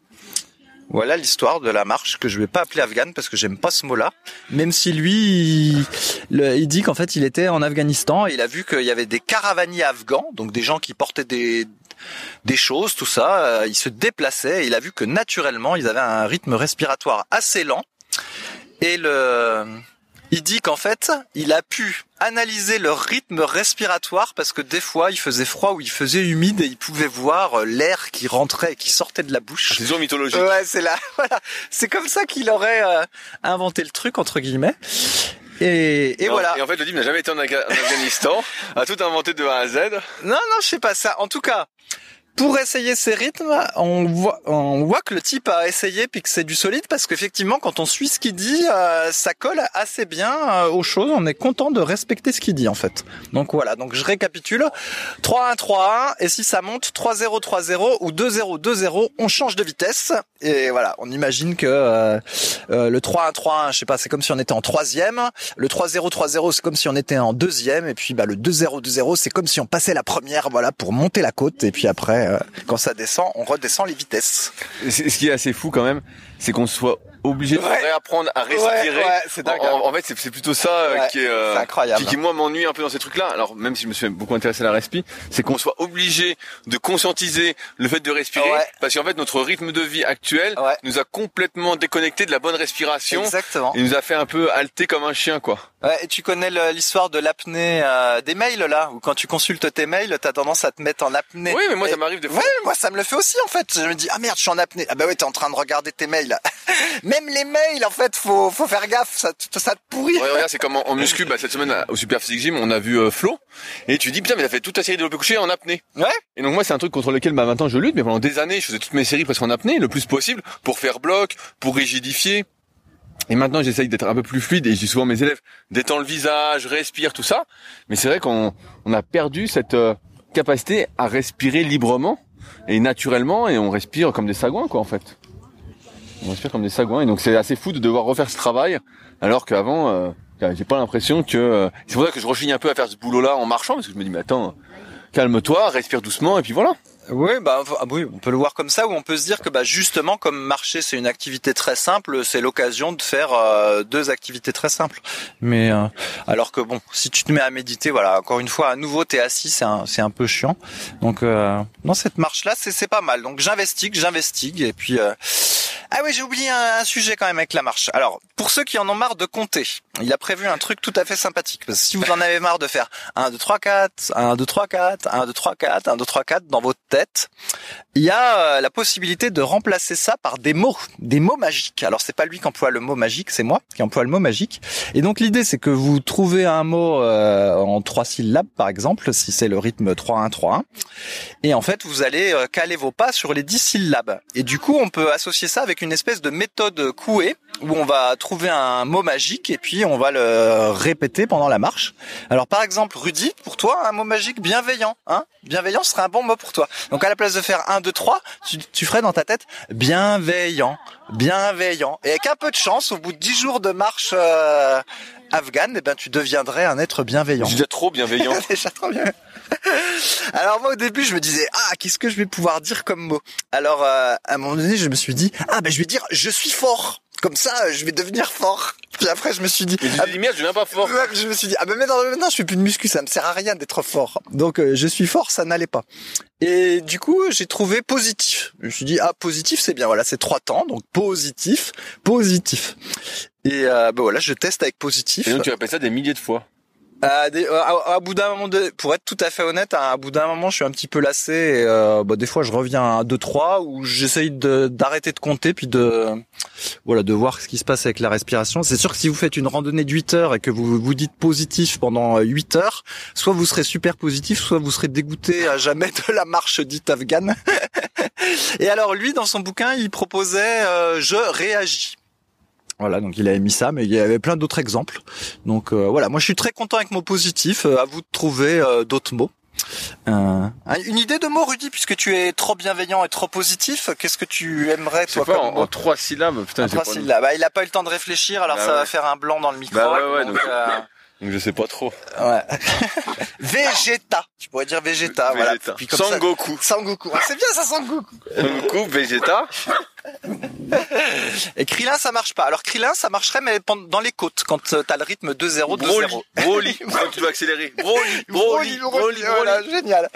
Speaker 2: Voilà l'histoire de la marche que je vais pas appeler afghane parce que j'aime pas ce mot-là. Même si lui, il, il dit qu'en fait il était en Afghanistan et il a vu qu'il y avait des caravaniers afghans, donc des gens qui portaient des des choses, tout ça. euh, ils se déplaçaient et il a vu que naturellement ils avaient un rythme respiratoire assez lent. Et le, il dit qu'en fait il a pu analyser leur rythme respiratoire parce que des fois il faisait froid ou il faisait humide et il pouvait voir euh, l'air qui rentrait et qui sortait de la bouche.
Speaker 1: C'est toujours mythologique.
Speaker 2: Ouais, c'est là. Voilà, c'est comme ça qu'il aurait euh, inventé le truc entre guillemets. Et, et
Speaker 1: Non,
Speaker 2: voilà.
Speaker 1: Et en fait, le type n'a jamais été en Afghanistan, a tout inventé de A à Z.
Speaker 2: Non, non, je sais pas ça. En tout cas, pour essayer ces rythmes, on voit, on voit que le type a essayé puis que c'est du solide parce qu'effectivement, quand on suit ce qu'il dit, euh, ça colle assez bien euh, aux choses. On est content de respecter ce qu'il dit en fait. Donc voilà. Donc je récapitule 3-1-3-1 et si ça monte 3-0-3-0 ou 2-0-2-0, on change de vitesse et voilà. On imagine que euh, euh, le 3-1-3-1, je sais pas, c'est comme si on était en troisième. Le 3-0-3-0, c'est comme si on était en deuxième. Et puis bah le 2-0-2-0, c'est comme si on passait la première, voilà, pour monter la côte. Et puis après, euh, quand ça descend, on redescend les vitesses.
Speaker 1: Ce qui est assez fou quand même, c'est qu'on soit obligé de
Speaker 2: Ouais.
Speaker 1: réapprendre à respirer.
Speaker 2: Ouais, ouais, c'est dingue.
Speaker 1: En, en fait, c'est plutôt ça euh, qui est, euh, qui, qui, moi m'ennuie un peu dans ces trucs-là. Alors même si je me suis beaucoup intéressé à la respi, c'est qu'on soit obligé de conscientiser le fait de respirer,
Speaker 2: Ouais.
Speaker 1: parce qu'en fait notre rythme de vie actuel nous a complètement déconnecté de la bonne respiration.
Speaker 2: Exactement.
Speaker 1: Et nous a fait un peu halter comme un chien, quoi.
Speaker 2: Ouais, et tu connais l'histoire de l'apnée euh, des mails là, où quand tu consultes tes mails, t'as tendance à te mettre en apnée.
Speaker 1: Oui, mais moi
Speaker 2: Et-
Speaker 1: ça m'arrive des fois.
Speaker 2: Ouais, moi ça me le fait aussi en fait. Je me dis ah merde, je suis en apnée. Ah bah ouais, t'es en train de regarder tes mails. Même les mails en fait, faut faut faire gaffe, ça ça te pourrit.
Speaker 1: Ouais, regarde, c'est comme en, en muscu, bah, cette semaine au Super Physique Gym, on a vu euh, Flo, et tu dis putain, mais a fait toute ta série de développé couché en apnée.
Speaker 2: Ouais.
Speaker 1: Et donc moi, c'est un truc contre lequel, bah, maintenant je lutte, mais pendant des années, je faisais toutes mes séries presque en apnée, le plus possible, pour faire bloc, pour rigidifier. Et maintenant, j'essaye d'être un peu plus fluide et dis souvent mes élèves, détends le visage, respire, tout ça. Mais c'est vrai qu'on on a perdu cette euh, capacité à respirer librement et naturellement et on respire comme des sagouins, quoi, en fait. On respire comme des sagouins et donc c'est assez fou de devoir refaire ce travail alors qu'avant, euh, j'ai pas l'impression que... euh, c'est pour ça que je rechigne un peu à faire ce boulot-là en marchant parce que je me dis, mais attends, calme-toi, respire doucement et puis voilà.
Speaker 2: Oui, bah ah oui, on peut le voir comme ça, ou on peut se dire que bah justement, comme marcher c'est une activité très simple, c'est l'occasion de faire euh, deux activités très simples. Mais euh, alors que bon, si tu te mets à méditer, voilà, encore une fois, à nouveau t'es assis, c'est un c'est un peu chiant. Donc euh, dans cette marche là, c'est c'est pas mal. Donc j'investigue, j'investigue, et puis euh, ah oui, j'ai oublié un, un sujet quand même avec la marche. Alors pour ceux qui en ont marre de compter, il a prévu un truc tout à fait sympathique. Parce que si vous en avez marre de faire 1, 2, 3, 4, 1, 2, 3, 4, 1, 2, 3, 4, 1, 2, 3, 4 dans votre tête, il y a euh, la possibilité de remplacer ça par des mots, des mots magiques. Alors c'est pas lui qui emploie le mot magique, c'est moi qui emploie le mot magique. Et donc l'idée c'est que vous trouvez un mot euh, en trois syllabes par exemple, si c'est le rythme 3-1-3-1. Et en fait vous allez euh, caler vos pas sur les 10 syllabes. Et du coup on peut associer ça avec une espèce de méthode couée où on va trouver un mot magique et puis on va le répéter pendant la marche. Alors par exemple, Rudy, pour toi, un mot magique bienveillant, hein? Bienveillant serait un bon mot pour toi. Donc à la place de faire 1 2 3, tu, tu ferais dans ta tête bienveillant, bienveillant. Et avec un peu de chance, au bout de 10 jours de marche euh, afghane, eh ben tu deviendrais un être bienveillant.
Speaker 1: Suis déjà trop bienveillant.
Speaker 2: Déjà trop bien. Alors moi au début je me disais ah qu'est-ce que je vais pouvoir dire comme mot? Alors euh, à un moment donné je me suis dit ah ben je vais dire je suis fort. Comme ça je vais devenir fort. Puis après je me suis dit
Speaker 1: je
Speaker 2: ah,
Speaker 1: merde, je viens pas fort.
Speaker 2: Ouais, je me suis dit ah ben maintenant, maintenant je fais plus de muscu ça me sert à rien d'être fort. Donc euh, je suis fort ça n'allait pas. Et du coup j'ai trouvé positif. Je me suis dit ah positif c'est bien voilà c'est trois temps donc positif positif. Et euh, ben voilà je teste avec positif.
Speaker 1: Et donc tu répètes ça des milliers de fois.
Speaker 2: À, des- à- bout d'un moment, de, pour être tout à fait honnête, à, bout d'un moment, je suis un petit peu lassé. Et, euh, bah, des fois, je reviens à 2-3 où j'essaye d'arrêter de compter puis de voilà de voir ce qui se passe avec la respiration. C'est sûr que si vous faites une randonnée de 8 heures et que vous vous dites positif pendant 8 heures, soit vous serez super positif, soit vous serez dégoûté à jamais de la marche dite afghane. et alors lui, dans son bouquin, il proposait euh, je réagis. Voilà, donc il avait mis ça, mais il y avait plein d'autres exemples. Donc euh, voilà, moi je suis très content avec mon positif. Euh, à vous de trouver euh, d'autres mots. Euh, une idée de mots, Rudy, puisque tu es trop bienveillant et trop positif. Qu'est-ce que tu aimerais toi
Speaker 1: pas
Speaker 2: comme
Speaker 1: en,
Speaker 2: mot
Speaker 1: en trois syllabes? Putain,
Speaker 2: En trois
Speaker 1: pas-
Speaker 2: syllabes. Bah, il a pas eu le temps de réfléchir, alors
Speaker 1: Bah
Speaker 2: ça va faire un blanc dans le micro.
Speaker 1: Bah ouais, ouais,
Speaker 2: donc,
Speaker 1: je sais pas trop.
Speaker 2: ouais. Végéta. Tu pourrais dire Végéta. Voilà.
Speaker 1: Vegeta.
Speaker 2: Ça-
Speaker 1: Sangoku.
Speaker 2: Sangoku. Ah, c'est bien ça, Sangoku.
Speaker 1: Sangoku, Vegeta.
Speaker 2: Et Krillin, ça marche pas. Alors Krillin, ça marcherait, mais dans les côtes, quand euh, t'as le rythme 2-0, 2-0.
Speaker 1: Broly. Broly. Quand tu dois accélérer. Broly. Broly. Broly.
Speaker 2: voilà, génial.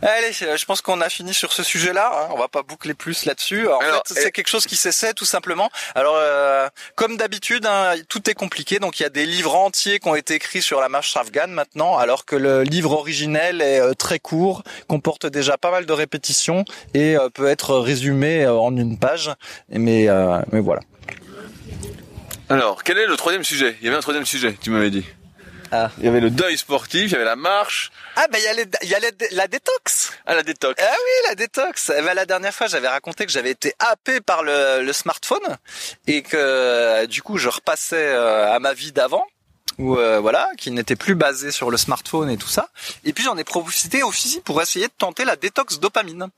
Speaker 2: Allez, je pense qu'on a fini sur ce sujet-là. hein. On va pas boucler plus là-dessus. En
Speaker 1: Alors,
Speaker 2: fait, c'est
Speaker 1: et-
Speaker 2: quelque chose qui s'essaie tout simplement. Alors, euh, comme d'habitude, hein, tout est compliqué. Donc, il y a des livres entiers qui ont été écrits sur la marche afghane maintenant, alors que le livre originel est euh, très court, comporte déjà pas mal de répétitions et euh, peut être résumé euh, en une page. Mais, euh, mais voilà.
Speaker 1: Alors, quel est le troisième sujet? Il y avait un troisième sujet, tu m'avais dit.
Speaker 2: Ah.
Speaker 1: Il y avait le deuil sportif, il y avait la marche,
Speaker 2: Ah, ben il y a, les- il y a les- la détox.
Speaker 1: ah la détox.
Speaker 2: Ah oui, la détox. Eh ben, la dernière fois, j'avais raconté que j'avais été happé par le, le smartphone et que du coup, je repassais euh, à ma vie d'avant ou euh, voilà, qui n'était plus basée sur le smartphone et tout ça. Et puis j'en ai profité aussi pour essayer de tenter la détox dopamine.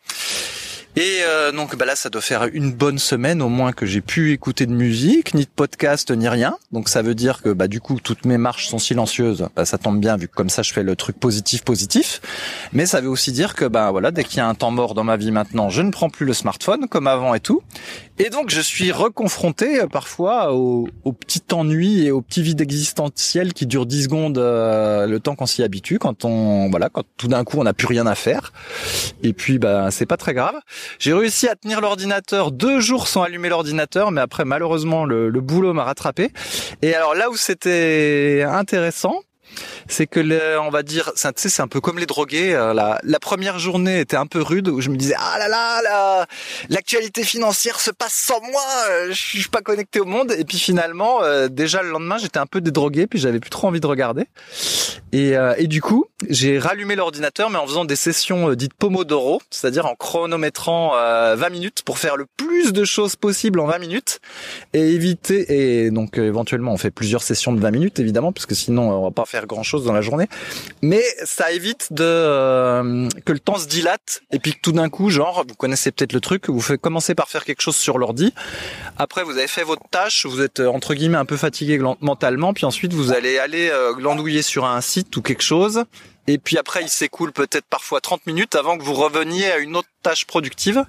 Speaker 2: Et euh, donc bah là, ça doit faire une bonne semaine au moins que j'ai pu écouter de musique, ni de podcast, ni rien. Donc ça veut dire que bah du coup toutes mes marches sont silencieuses. Bah, ça tombe bien vu que comme ça je fais le truc positif positif. Mais ça veut aussi dire que bah voilà, dès qu'il y a un temps mort dans ma vie maintenant, je ne prends plus le smartphone comme avant et tout. Et donc je suis reconfronté euh, parfois au, au petit ennui et au petit vide existentiel qui dure 10 secondes euh, le temps qu'on s'y habitue quand on voilà, quand tout d'un coup on n'a plus rien à faire. Et puis bah c'est pas très grave. J'ai réussi à tenir l'ordinateur deux jours sans allumer l'ordinateur, mais après malheureusement le, le boulot m'a rattrapé. Et alors là où c'était intéressant, c'est que le, on va dire, c'est, tu sais, c'est un peu comme les drogués. euh, La, la première journée était un peu rude où je me disais ah là là, là l'actualité financière se passe sans moi, euh, je suis pas connecté au monde. Et puis finalement, euh, déjà le lendemain, j'étais un peu dédrogué, puis j'avais plus trop envie de regarder. Et, euh, et du coup, j'ai rallumé l'ordinateur, mais en faisant des sessions euh, dites Pomodoro, c'est-à-dire en chronométrant euh, 20 minutes pour faire le plus de choses possible en 20 minutes et éviter. Et donc euh, éventuellement, on fait plusieurs sessions de 20 minutes, évidemment, parce que sinon, on va pas faire dans la journée. Mais ça évite de euh, que le temps se dilate et puis que tout d'un coup, genre, vous connaissez peut-être le truc, vous faites commencer par faire quelque chose sur l'ordi. Après, vous avez fait votre tâche, vous êtes euh, entre guillemets un peu fatigué mentalement, puis ensuite vous allez aller euh, glandouiller sur un site ou quelque chose. Et puis après, il s'écoule peut-être parfois 30 minutes avant que vous reveniez à une autre tâche productive.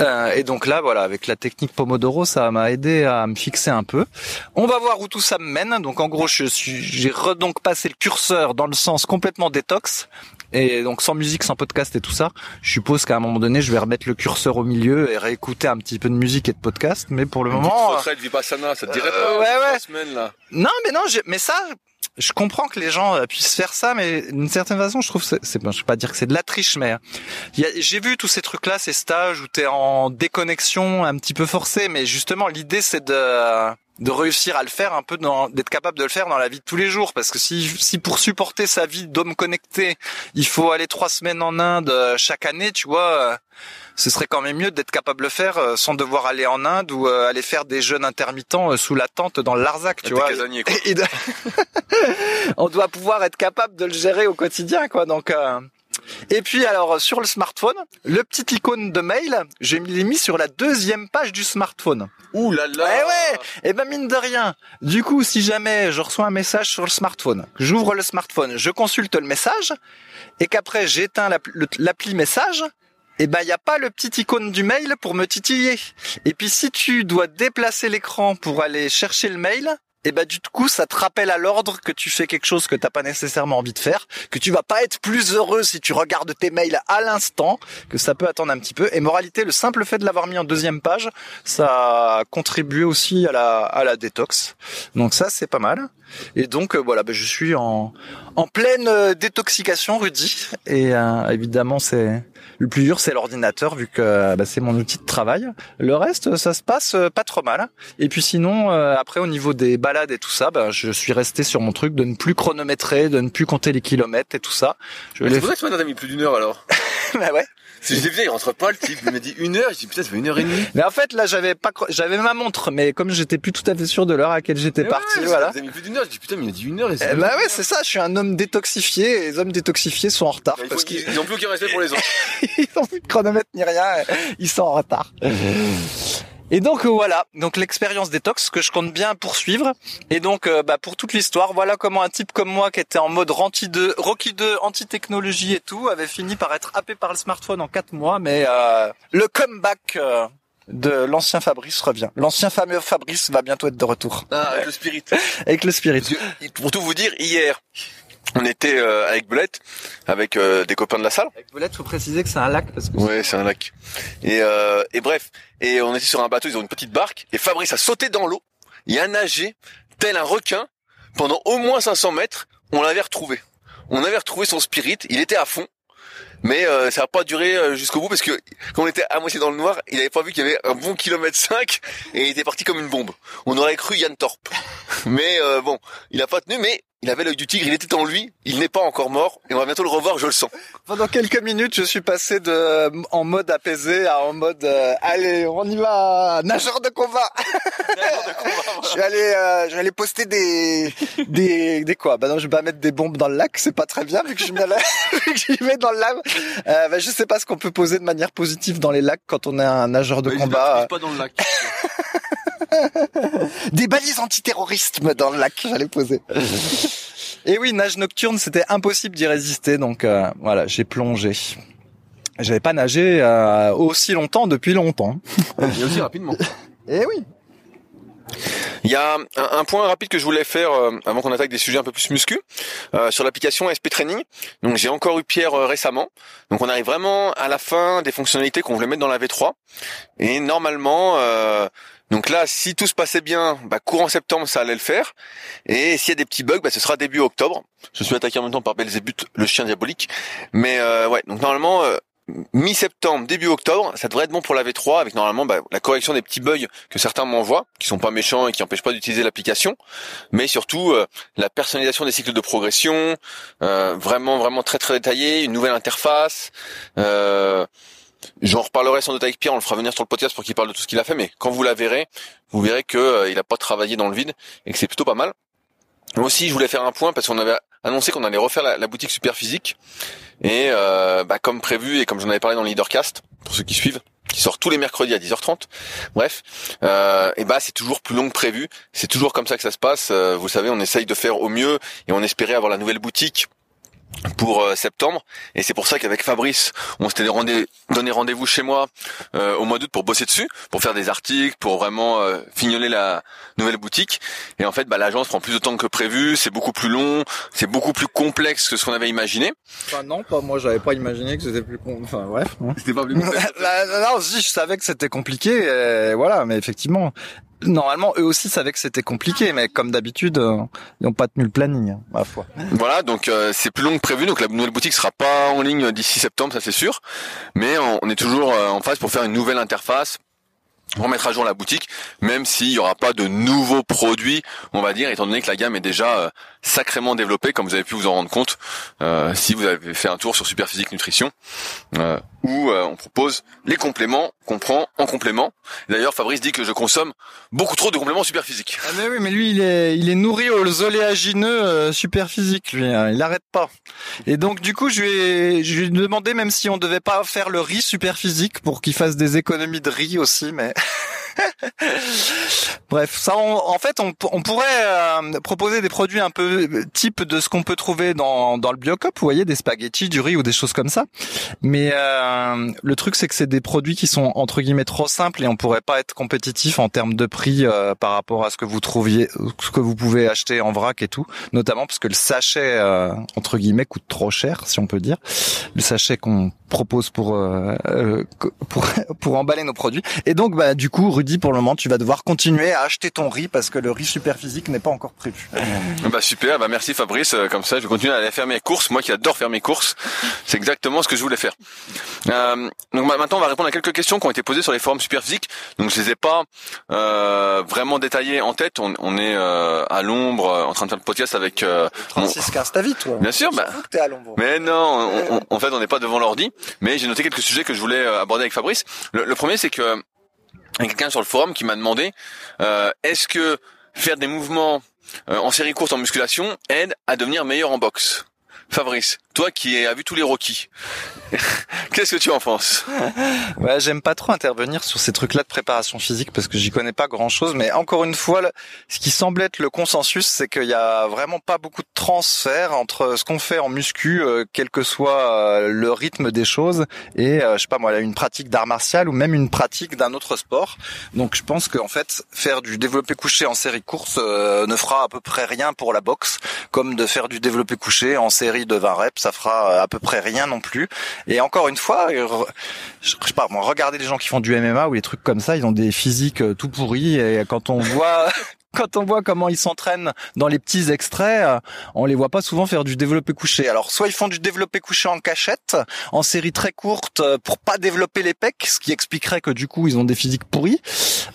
Speaker 2: Euh, et donc là, voilà, avec la technique Pomodoro, ça m'a aidé à me fixer un peu. On va voir où tout ça me mène. Donc en gros, je suis, j'ai donc passé le curseur dans le sens complètement détox. Et donc sans musique, sans podcast et tout ça, je suppose qu'à un moment donné, je vais remettre le curseur au milieu et réécouter un petit peu de musique et de podcast. Mais pour le
Speaker 1: Une
Speaker 2: moment,
Speaker 1: petite retraite Vipassana, ça te dirait
Speaker 2: Euh,
Speaker 1: pas
Speaker 2: ouais, ouais.
Speaker 1: semaines là.
Speaker 2: non, mais non, mais ça, je comprends que les gens euh, puissent faire ça, mais d'une certaine façon, je trouve, c'est, c'est, je vais pas dire que c'est de la triche, mais euh, j'ai vu tous ces trucs-là, ces stages où t'es en déconnexion un petit peu forcée, mais justement, l'idée, c'est de de réussir à le faire un peu dans, d'être capable de le faire dans la vie de tous les jours. Parce que si si pour supporter sa vie d'homme connecté il faut aller trois semaines en Inde euh, chaque année tu vois ce serait quand même mieux d'être capable de le faire euh, sans devoir aller en Inde ou euh, aller faire des jeûnes intermittents euh, sous la tente dans le Larzac tu vois et de- on doit pouvoir être capable de le gérer au quotidien, quoi. Donc, euh, et puis alors sur le smartphone, le petit icône de mail, je l'ai mis sur la deuxième page du smartphone.
Speaker 1: Ouh là là.
Speaker 2: Ouais ouais. Et ben mine de rien. Du coup, si jamais je reçois un message sur le smartphone, j'ouvre le smartphone, je consulte le message, et qu'après j'éteins l'appli message. Et ben, il n'y a pas le petit icône du mail pour me titiller. Et puis, si tu dois déplacer l'écran pour aller chercher le mail, et ben, du coup, ça te rappelle à l'ordre que tu fais quelque chose que t'as pas nécessairement envie de faire, que tu vas pas être plus heureux si tu regardes tes mails à l'instant, que ça peut attendre un petit peu. Et moralité, le simple fait de l'avoir mis en deuxième page, ça a contribué aussi à la, à la détox. Donc ça, c'est pas mal. Et donc, euh, voilà, ben, je suis en, en pleine euh, détoxication, Rudy. Et euh, évidemment, c'est le plus dur, c'est l'ordinateur, vu que bah, c'est mon outil de travail. Le reste, ça se passe euh, pas trop mal. Et puis sinon, euh, après, au niveau des balades et tout ça, bah, je suis resté sur mon truc de ne plus chronométrer, de ne plus compter les kilomètres et tout ça. Je
Speaker 1: C'est pour ça que t'as mis plus d'une heure alors.
Speaker 2: Bah ouais.
Speaker 1: Si je l'ai vu, il rentre pas le type. Il m'a dit une heure. Je dis putain, ça fait une heure et demie.
Speaker 2: Mais en fait, là, j'avais pas, j'avais ma montre, mais comme j'étais plus tout à fait sûr de l'heure à laquelle j'étais parti,
Speaker 1: ouais,
Speaker 2: voilà.
Speaker 1: T'as mis plus d'une heure. Je dis putain, mais il a dit une heure. Et c'est
Speaker 2: Eh bah ouais, c'est ça. Je suis un homme détoxifié. Et les hommes détoxifiés sont en retard
Speaker 1: Bah,
Speaker 2: parce qu'ils
Speaker 1: Ils ont plus aucun respect pour les autres.
Speaker 2: ils ont plus de chronomètre ni rien, ils sont en retard. Et donc euh, voilà, donc l'expérience détox que je compte bien poursuivre. Et donc euh, bah, pour toute l'histoire, voilà comment un type comme moi qui était en mode Rocky 2, Rocky 2 anti-technologie et tout, avait fini par être happé par le smartphone en quatre mois. Mais euh, le comeback euh, de l'ancien Fabrice revient. L'ancien fameux Fabrice va bientôt être de retour
Speaker 1: Ah, avec le spirit.
Speaker 2: avec le spirit.
Speaker 1: Pour tout vous dire, hier, on était euh, avec Belette, avec euh, des copains de la salle.
Speaker 2: Avec Belette, faut préciser que c'est un lac parce que
Speaker 1: Ouais, c'est un lac. Et, euh, et bref, et on était sur un bateau, ils ont une petite barque, et Fabrice a sauté dans l'eau, il a nagé, tel un requin, pendant au moins 500 mètres, on l'avait retrouvé. On avait retrouvé son spirit, il était à fond, mais euh, ça n'a pas duré jusqu'au bout, parce que quand on était à moitié dans le noir, il avait pas vu qu'il y avait un bon kilomètre 5, et il était parti comme une bombe. On aurait cru Yann Torp. Mais euh, bon, il a pas tenu, mais il avait l'œil du tigre, il était en lui, il n'est pas encore mort, et on va bientôt le revoir, je le sens.
Speaker 2: Pendant quelques minutes, je suis passé de en mode apaisé à en mode euh, allez, on y va, nageur de combat. je suis allé, euh, je vais aller poster des des des quoi? Bah non, je vais pas mettre des bombes dans le lac, c'est pas très bien vu que je mets la- vu que j'y mets dans le lac. Euh, bah, je sais pas ce qu'on peut poser de manière positive dans les lacs quand on est un nageur de
Speaker 1: Mais
Speaker 2: combat.
Speaker 1: il pas dans le lac.
Speaker 2: Des balises antiterrorisme dans le lac, j'allais poser. Et oui, nage nocturne, c'était impossible d'y résister, donc euh, voilà, j'ai plongé. J'avais pas nagé euh, aussi longtemps depuis longtemps.
Speaker 1: Et aussi rapidement.
Speaker 2: Et oui.
Speaker 1: Il y a un, un point rapide que je voulais faire euh, avant qu'on attaque des sujets un peu plus muscu euh, sur l'application SP Training. Donc j'ai encore eu Pierre euh, récemment. Donc on arrive vraiment à la fin des fonctionnalités qu'on voulait mettre dans la V3. Et normalement, euh, Donc là, si tout se passait bien, bah, courant septembre, ça allait le faire. Et s'il y a des petits bugs, bah, ce sera début octobre. Je suis attaqué en même temps par Belzébuth, le chien diabolique. Mais euh, ouais, donc normalement, euh, mi-septembre, début octobre, ça devrait être bon pour la V3 avec normalement bah, la correction des petits bugs que certains m'envoient, qui sont pas méchants et qui empêchent pas d'utiliser l'application, mais surtout euh, la personnalisation des cycles de progression, vraiment vraiment très très détaillé, une nouvelle interface. Euh, J'en reparlerai sans doute avec Pierre, on le fera venir sur le podcast pour qu'il parle de tout ce qu'il a fait, mais quand vous la verrez, vous verrez que euh, il pas travaillé dans le vide et que c'est plutôt pas mal. Moi aussi, je voulais faire un point parce qu'on avait annoncé qu'on allait refaire la, boutique Super Physique et euh, bah, comme prévu et comme j'en avais parlé dans le Leadercast pour ceux qui suivent, qui sort tous les mercredis à 10h30. Bref, euh, et bah c'est toujours plus long que prévu. C'est toujours comme ça que ça se passe. vous savez, on essaye de faire au mieux et on espérait avoir la nouvelle boutique pour euh, septembre. Et c'est pour ça qu'avec Fabrice on s'était donné rendez-vous chez moi euh, au mois d'août pour bosser dessus pour faire des articles pour vraiment euh, fignoler la nouvelle boutique. Et en fait bah, l'agence prend plus de temps que prévu c'est beaucoup plus long c'est beaucoup plus complexe que ce qu'on avait imaginé.
Speaker 2: Enfin non pas moi j'avais pas imaginé que c'était plus con enfin bref
Speaker 1: c'était pas plus complexe.
Speaker 2: Non si je savais que c'était compliqué et voilà mais effectivement normalement, eux aussi savaient que c'était compliqué, mais comme d'habitude, euh, ils n'ont pas tenu le planning, hein, ma foi.
Speaker 1: Voilà, donc euh, c'est plus long que prévu. Donc la nouvelle boutique sera pas en ligne d'ici septembre, ça c'est sûr. Mais on, est toujours euh, en phase pour faire une nouvelle interface remettre à jour la boutique, même s'il y aura pas de nouveaux produits, on va dire, étant donné que la gamme est déjà sacrément développée, comme vous avez pu vous en rendre compte si vous avez fait un tour sur Superphysique Nutrition où euh, on propose les compléments qu'on prend en complément. D'ailleurs, Fabrice dit que je consomme beaucoup trop de compléments super physiques.
Speaker 2: Ah mais oui, mais lui, il est, il est nourri aux oléagineux euh, super physiques, lui. Hein. il n'arrête pas. Et donc, du coup, je lui ai, je lui ai demandé même si on devait pas faire le riz super physique pour qu'il fasse des économies de riz aussi, mais... Bref, ça, en fait, on, on pourrait euh, proposer des produits un peu euh, type de ce qu'on peut trouver dans, dans le Biocop, vous voyez, des spaghettis, du riz ou des choses comme ça. Mais euh, le truc, c'est que c'est des produits qui sont entre guillemets trop simples et on pourrait pas être compétitif en termes de prix par rapport à ce que vous trouviez, ce que vous pouvez acheter en vrac et tout. Notamment parce que le sachet entre guillemets coûte trop cher, si on peut dire. Le sachet qu'on propose pour, pour pour emballer nos produits. Et donc, bah, du coup, Rudy, pour le moment, tu vas devoir continuer à acheter ton riz parce que le riz super physique n'est pas encore prévu.
Speaker 1: Bah super, bah merci Fabrice. Euh, comme ça, je vais continuer à aller faire mes courses. Moi qui adore faire mes courses, c'est exactement ce que je voulais faire. Euh, donc maintenant, on va répondre à quelques questions qui ont été posées sur les forums super physiques. Donc je les ai pas euh, vraiment détaillées en tête. On, est euh, à l'ombre, en train de faire le podcast avec.
Speaker 2: Francis mon... Castavi, toi.
Speaker 1: Bien sûr, bah.
Speaker 2: Que es à l'ombre.
Speaker 1: Mais non, en fait, on n'est pas devant l'ordi. Mais j'ai noté quelques sujets que je voulais aborder avec Fabrice. Le, le premier, c'est que y a quelqu'un sur le forum qui m'a demandé euh, est-ce que faire des mouvements euh, en série courte en musculation aide à devenir meilleur en boxe? Fabrice, toi qui as vu tous les Rocky, qu'est-ce que tu en penses
Speaker 2: Ouais, j'aime pas trop intervenir sur ces trucs-là de préparation physique parce que j'y connais pas grand-chose. Mais encore une fois, ce qui semble être le consensus, c'est qu'il y a vraiment pas beaucoup de transfert entre ce qu'on fait en muscu, euh, quel que soit euh, le rythme des choses, et euh, je sais pas moi, une pratique d'art martial ou même une pratique d'un autre sport. Donc je pense qu'en fait, faire du développé couché en série courte ne fera à peu près rien pour la boxe, comme de faire du développé couché en série de 20 reps, ça fera euh, à peu près rien non plus. Et encore une fois, euh, je sais pas, moi, regardez les gens qui font du MMA ou les trucs comme ça, ils ont des physiques euh, tout pourris et quand on voit quand on voit comment ils s'entraînent dans les petits extraits, euh, on les voit pas souvent faire du développé couché. Alors soit ils font du développé couché en cachette, en série très courte euh, pour pas développer les pecs, ce qui expliquerait que du coup ils ont des physiques pourries.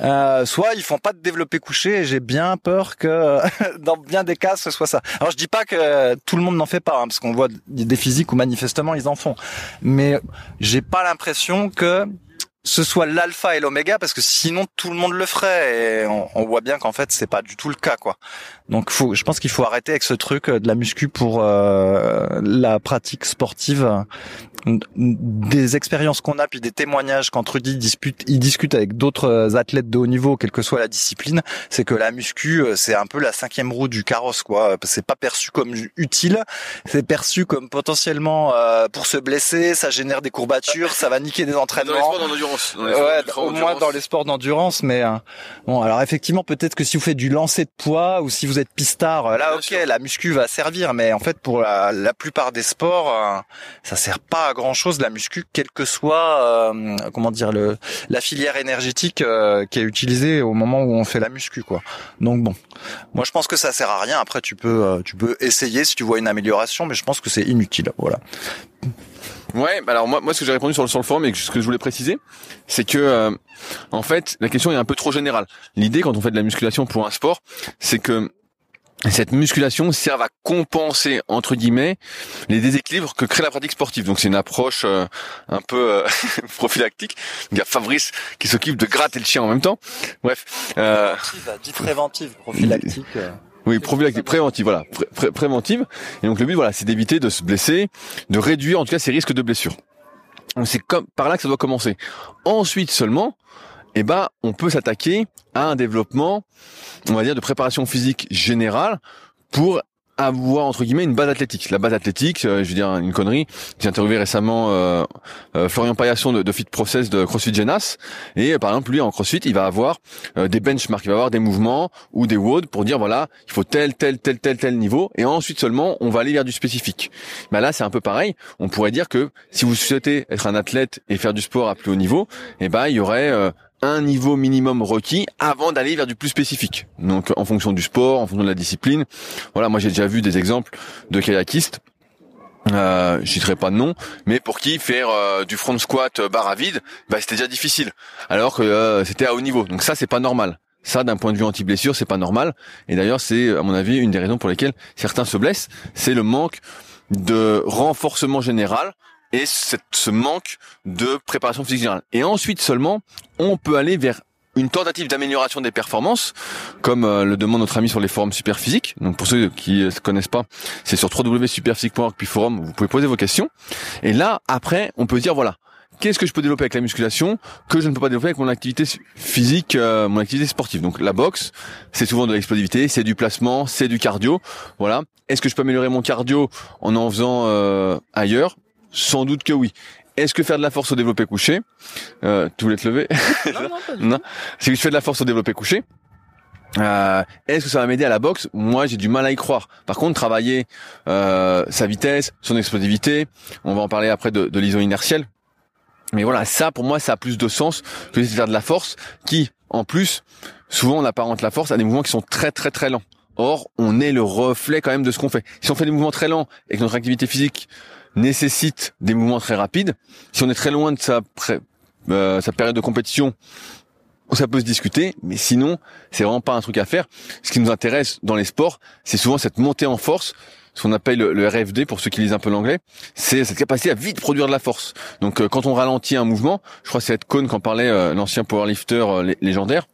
Speaker 2: Euh, soit ils font pas de développé couché et j'ai bien peur que dans bien des cas ce soit ça. Alors je dis pas que tout le monde n'en fait pas, hein, parce qu'on voit des physiques où manifestement ils en font, mais j'ai pas l'impression que ce soit l'alpha et l'oméga parce que sinon tout le monde le ferait et on, voit bien qu'en fait c'est pas du tout le cas quoi. Donc faut, je pense qu'il faut arrêter avec ce truc de la muscu pour euh, la pratique sportive des expériences qu'on a puis des témoignages quand Rudy dispute, il discute avec d'autres athlètes de haut niveau, quelle que soit la discipline, c'est que la muscu euh, c'est un peu la cinquième roue du carrosse quoi. C'est pas perçu comme utile, c'est perçu comme potentiellement euh, pour se blesser, ça génère des courbatures, ça va niquer des entraînements. Dans les sports ouais, au moins dans les sports d'endurance, mais euh, bon alors effectivement peut-être que si vous faites du lancer de poids ou si vous êtes pistard, là ok la muscu va servir, mais en fait pour la, la plupart des sports ça sert pas grand chose la muscu, quelle que soit euh, comment dire le la filière énergétique euh, qui est utilisée au moment où on fait la muscu quoi. Donc bon, moi je pense que ça sert à rien. Après tu peux euh, tu peux essayer si tu vois une amélioration, mais je pense que c'est inutile. Voilà.
Speaker 1: Ouais, bah alors moi, moi ce que j'ai répondu sur le, sur le forum et ce que je voulais préciser, c'est que en fait la question est un peu trop générale. L'idée quand on fait de la musculation pour un sport, c'est que cette musculation sert à compenser entre guillemets les déséquilibres que crée la pratique sportive. Donc c'est une approche euh, un peu euh, prophylactique. Il y a Fabrice qui s'occupe de gratter le chien en même temps. Bref.
Speaker 2: Euh... Dit préventive, prophylactique. Euh.
Speaker 1: Oui, prophylactique, préventive, voilà, préventive. Et donc le but, voilà, c'est d'éviter de se blesser, de réduire en tout cas ses risques de blessure. Donc c'est comme par là que ça doit commencer. Ensuite seulement, eh ben, on peut s'attaquer à un développement, on va dire, de préparation physique générale pour avoir entre guillemets une base athlétique. La base athlétique, euh, je veux dire une connerie. J'ai interviewé récemment euh, euh, Florian Paillasson de, de, Fit Process de CrossFit Genas et par exemple lui en CrossFit, il va avoir des benchmarks, il va avoir des mouvements ou des WOD pour dire voilà, il faut tel tel tel tel tel niveau et ensuite seulement on va aller vers du spécifique. Mais là c'est un peu pareil. On pourrait dire que si vous souhaitez être un athlète et faire du sport à plus haut niveau, eh ben il y aurait un niveau minimum requis avant d'aller vers du plus spécifique. Donc en fonction du sport, en fonction de la discipline. Voilà, moi j'ai déjà vu des exemples de kayakistes euh, je citerai pas de nom, mais pour qui faire euh, du front squat euh, barre à vide, bah, c'était déjà difficile, alors que euh, c'était à haut niveau. Donc ça, c'est pas normal. Ça, d'un point de vue anti-blessure, c'est pas normal. Et d'ailleurs, c'est à mon avis une des raisons pour lesquelles certains se blessent, c'est le manque de renforcement général et ce manque de préparation physique générale. Et ensuite seulement, on peut aller vers une tentative d'amélioration des performances, comme euh, le demande notre ami sur les forums Superphysique. Donc pour ceux qui ne connaissent pas, c'est sur www.superphysique.org puis forum, vous pouvez poser vos questions. Et là, après, on peut dire voilà, qu'est-ce que je peux développer avec la musculation que je ne peux pas développer avec mon activité physique, euh, mon activité sportive. Donc la boxe, c'est souvent de l'explosivité, c'est du placement, c'est du cardio. Voilà. Est-ce que je peux améliorer mon cardio en en faisant euh, ailleurs? Sans doute que oui. Est-ce que faire de la force au développé couché euh, Tu voulais te lever?
Speaker 2: Non, non, non.
Speaker 1: C'est que je fais de la force au développé couché. Euh, Est-ce que ça va m'aider à la boxe? Moi, j'ai du mal à y croire. Par contre, travailler euh, sa vitesse, son explosivité, on va en parler après de, de l'iso inertiel. Mais voilà, ça pour moi, ça a plus de sens que de faire de la force, qui, en plus, souvent on apparente la force à des mouvements qui sont très très très lents. Or, on est le reflet quand même de ce qu'on fait. Si on fait des mouvements très lents et que notre activité physique nécessite des mouvements très rapides. Si on est très loin de sa, euh, sa période de compétition, ça peut se discuter, mais sinon, c'est vraiment pas un truc à faire. Ce qui nous intéresse dans les sports, c'est souvent cette montée en force, ce qu'on appelle le RFD pour ceux qui lisent un peu l'anglais, c'est cette capacité à vite produire de la force. Donc euh, quand on ralentit un mouvement, je crois que c'est Cohn qu'en parlait euh, l'ancien powerlifter euh, légendaire,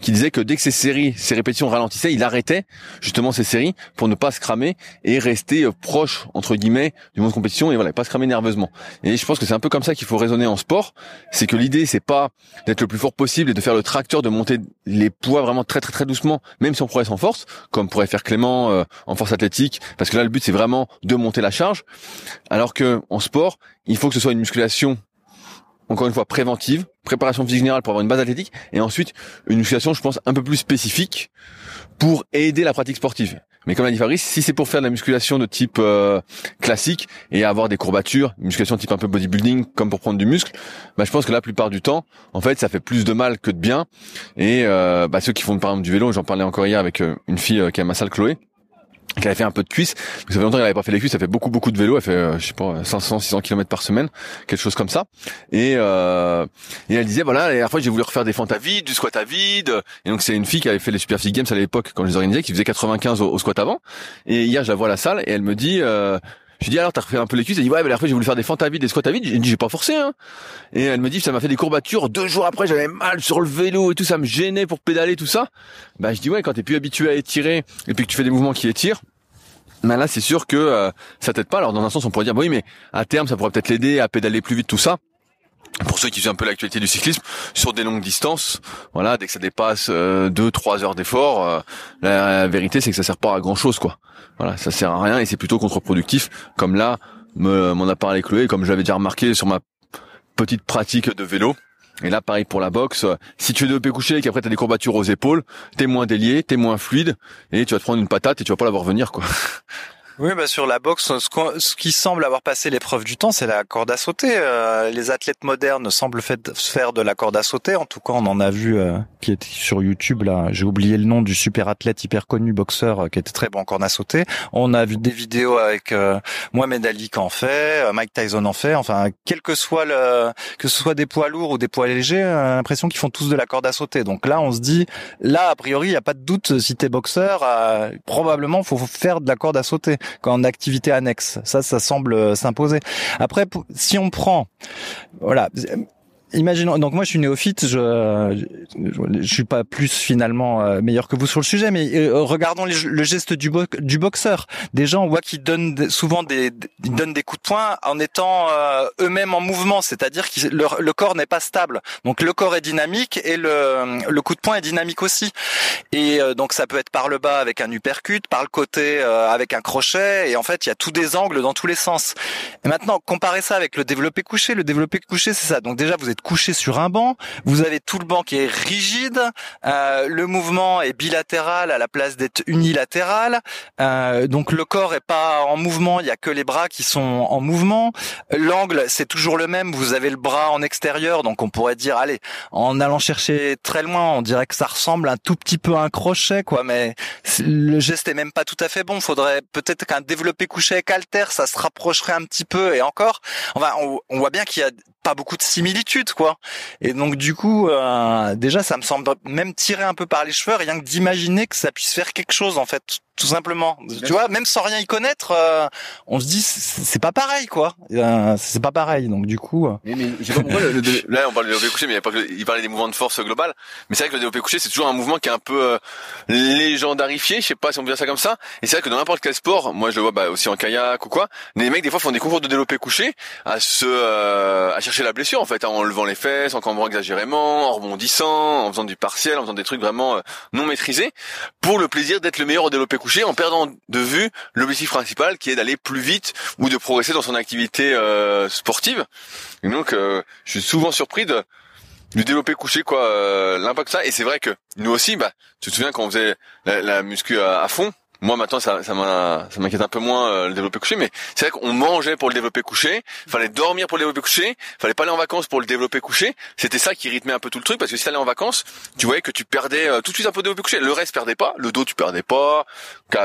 Speaker 1: qui disait que dès que ces séries, ces répétitions ralentissaient, il arrêtait justement ces séries pour ne pas se cramer et rester proche entre guillemets du monde de compétition et voilà, pas se cramer nerveusement. Et je pense que c'est un peu comme ça qu'il faut raisonner en sport, c'est que l'idée c'est pas d'être le plus fort possible et de faire le tracteur, de monter les poids vraiment très très très doucement, même si on progresse en force, comme pourrait faire Clément en force athlétique, parce que là le but c'est vraiment de monter la charge. Alors que en sport, il faut que ce soit une musculation encore une fois préventive, préparation physique générale pour avoir une base athlétique, et ensuite une musculation, je pense, un peu plus spécifique pour aider la pratique sportive. Mais comme l'a dit Fabrice, si c'est pour faire de la musculation de type euh, classique et avoir des courbatures, musculation type un peu bodybuilding, comme pour prendre du muscle, bah, je pense que la plupart du temps, en fait, ça fait plus de mal que de bien. Et euh, bah, ceux qui font par exemple du vélo, j'en parlais encore hier avec euh, une fille qui a ma salle Chloé, qui avait fait un peu de cuisse. Ça fait longtemps qu'elle avait pas fait les cuisses. Ça fait beaucoup beaucoup de vélo. Elle fait, euh, je sais pas, 500, 600 km par semaine, quelque chose comme ça. Et, euh, et elle disait voilà, la dernière fois j'ai voulu refaire des fentes à vide, du squat à vide. Et donc c'est une fille qui avait fait les Super Physique Games à l'époque quand je les organisais, qui faisait 95 au, squat avant. Et hier je la vois à la salle et elle me dit. Euh, je dis alors t'as refait un peu les cuisses Elle dit ouais mais fois j'ai voulu faire des vide, des squats à vide. J'ai dit j'ai pas forcé hein. Et elle me dit ça m'a fait des courbatures. Deux jours après j'avais mal sur le vélo et tout ça me gênait pour pédaler tout ça. Bah je dis ouais quand t'es plus habitué à étirer et puis que tu fais des mouvements qui étirent mais là, c'est sûr que euh, ça t'aide pas. Alors, dans un sens, on pourrait dire, bah oui, mais à terme, ça pourrait peut-être l'aider à pédaler plus vite, tout ça. Pour ceux qui suivent un peu l'actualité du cyclisme, sur des longues distances, voilà, dès que ça dépasse 2-3 euh, heures d'effort, euh, la, vérité c'est que ça sert pas à grand chose, quoi. Voilà, ça sert à rien et c'est plutôt contre-productif. Comme là, m'en a parlé Chloé, comme j'avais déjà remarqué sur ma petite pratique de vélo. Et là, pareil pour la boxe. Si tu es de couché et qu'après t'as des courbatures aux épaules, t'es moins délié, t'es moins fluide, et tu vas te prendre une patate et tu vas pas la voir venir, quoi.
Speaker 2: Oui, bah sur la boxe, ce, qui semble avoir passé l'épreuve du temps, c'est la corde à sauter. Euh, les athlètes modernes semblent faire de la corde à sauter. En tout cas, on en a vu euh, qui était sur YouTube là. J'ai oublié le nom du super athlète hyper connu boxeur euh, qui était très bon en corde à sauter. On a vu des vidéos avec Mohamed Ali qui en fait, Mike Tyson en fait. Enfin, quel que soit le, que ce soit des poids lourds ou des poids légers, l'impression qu'ils font tous de la corde à sauter. Donc là, on se dit, là, a priori, il n'y a pas de doute. Si t'es boxeur, probablement, faut faire de la corde à sauter en activité annexe. Ça, ça semble euh, s'imposer. Après, si on prend, voilà, Imaginons. Donc moi, je suis néophyte. Je, je, suis pas plus finalement euh, meilleur que vous sur le sujet, mais euh, regardons le geste du, du boxeur. Des gens, on voit qu'ils donnent souvent des, ils donnent des coups de poing en étant euh, eux-mêmes en mouvement, c'est-à-dire que le, le, corps n'est pas stable. Donc le corps est dynamique et le, le coup de poing est dynamique aussi. Et donc ça peut être par le bas avec un uppercut, par le côté avec un crochet. Et en fait, il y a tous des angles dans tous les sens. Et maintenant, comparez ça avec le développé couché. Le développé couché, c'est ça. Donc déjà, vous êtes couché sur un banc, vous avez tout le banc qui est rigide, euh, le mouvement est bilatéral à la place d'être unilatéral, euh, donc le corps est pas en mouvement, il y a que les bras qui sont en mouvement. L'angle c'est toujours le même, vous avez le bras en extérieur, donc on pourrait dire allez, en allant chercher très loin, on dirait que ça ressemble un tout petit peu à un crochet quoi, mais le geste est même pas tout à fait bon. Faudrait peut-être qu'un développé couché avec alter, ça se rapprocherait un petit peu. Et encore. Enfin, on, on voit bien qu'il y a pas beaucoup de similitudes quoi. Et donc du coup, euh, déjà ça me semble même tirer un peu par les cheveux, rien que d'imaginer que ça puisse faire quelque chose en fait tout simplement. Tu vois, même sans rien y connaître, euh, on se dit c'est pas pareil quoi. Euh, c'est pas pareil. Donc du coup. Euh.
Speaker 1: Mais, mais le, là on parle de développé couché, mais il, y a pas il parlait des mouvements de force global. Mais c'est vrai que le développé couché c'est toujours un mouvement qui est un peu légendarifié. Je sais pas si on peut dire ça comme ça. Et c'est vrai que dans n'importe quel sport, moi je le vois bah, aussi en kayak ou quoi, les mecs des fois font des concours de développé couché à se à chercher la blessure en fait, en levant les fesses, en cambrant exagérément, en rebondissant, en faisant du partiel, en faisant des trucs vraiment non maîtrisés, pour le plaisir d'être le meilleur au développé couché en perdant de vue l'objectif principal qui est d'aller plus vite ou de progresser dans son activité euh, sportive. Donc, euh, je suis souvent surpris de développer couché quoi euh, l'impact ça et c'est vrai que nous aussi bah tu te souviens quand on faisait la, la muscu à fond moi maintenant ça ça m'inquiète un peu moins euh, le développé couché mais c'est vrai qu'on mangeait pour le développer couché fallait dormir pour le développer couché fallait pas aller en vacances pour le développer couché. C'était ça qui rythmait un peu tout le truc parce que si t'allais en vacances tu voyais que tu perdais euh, tout de suite un peu de développé couché. Le reste perdait pas le dos tu perdais pas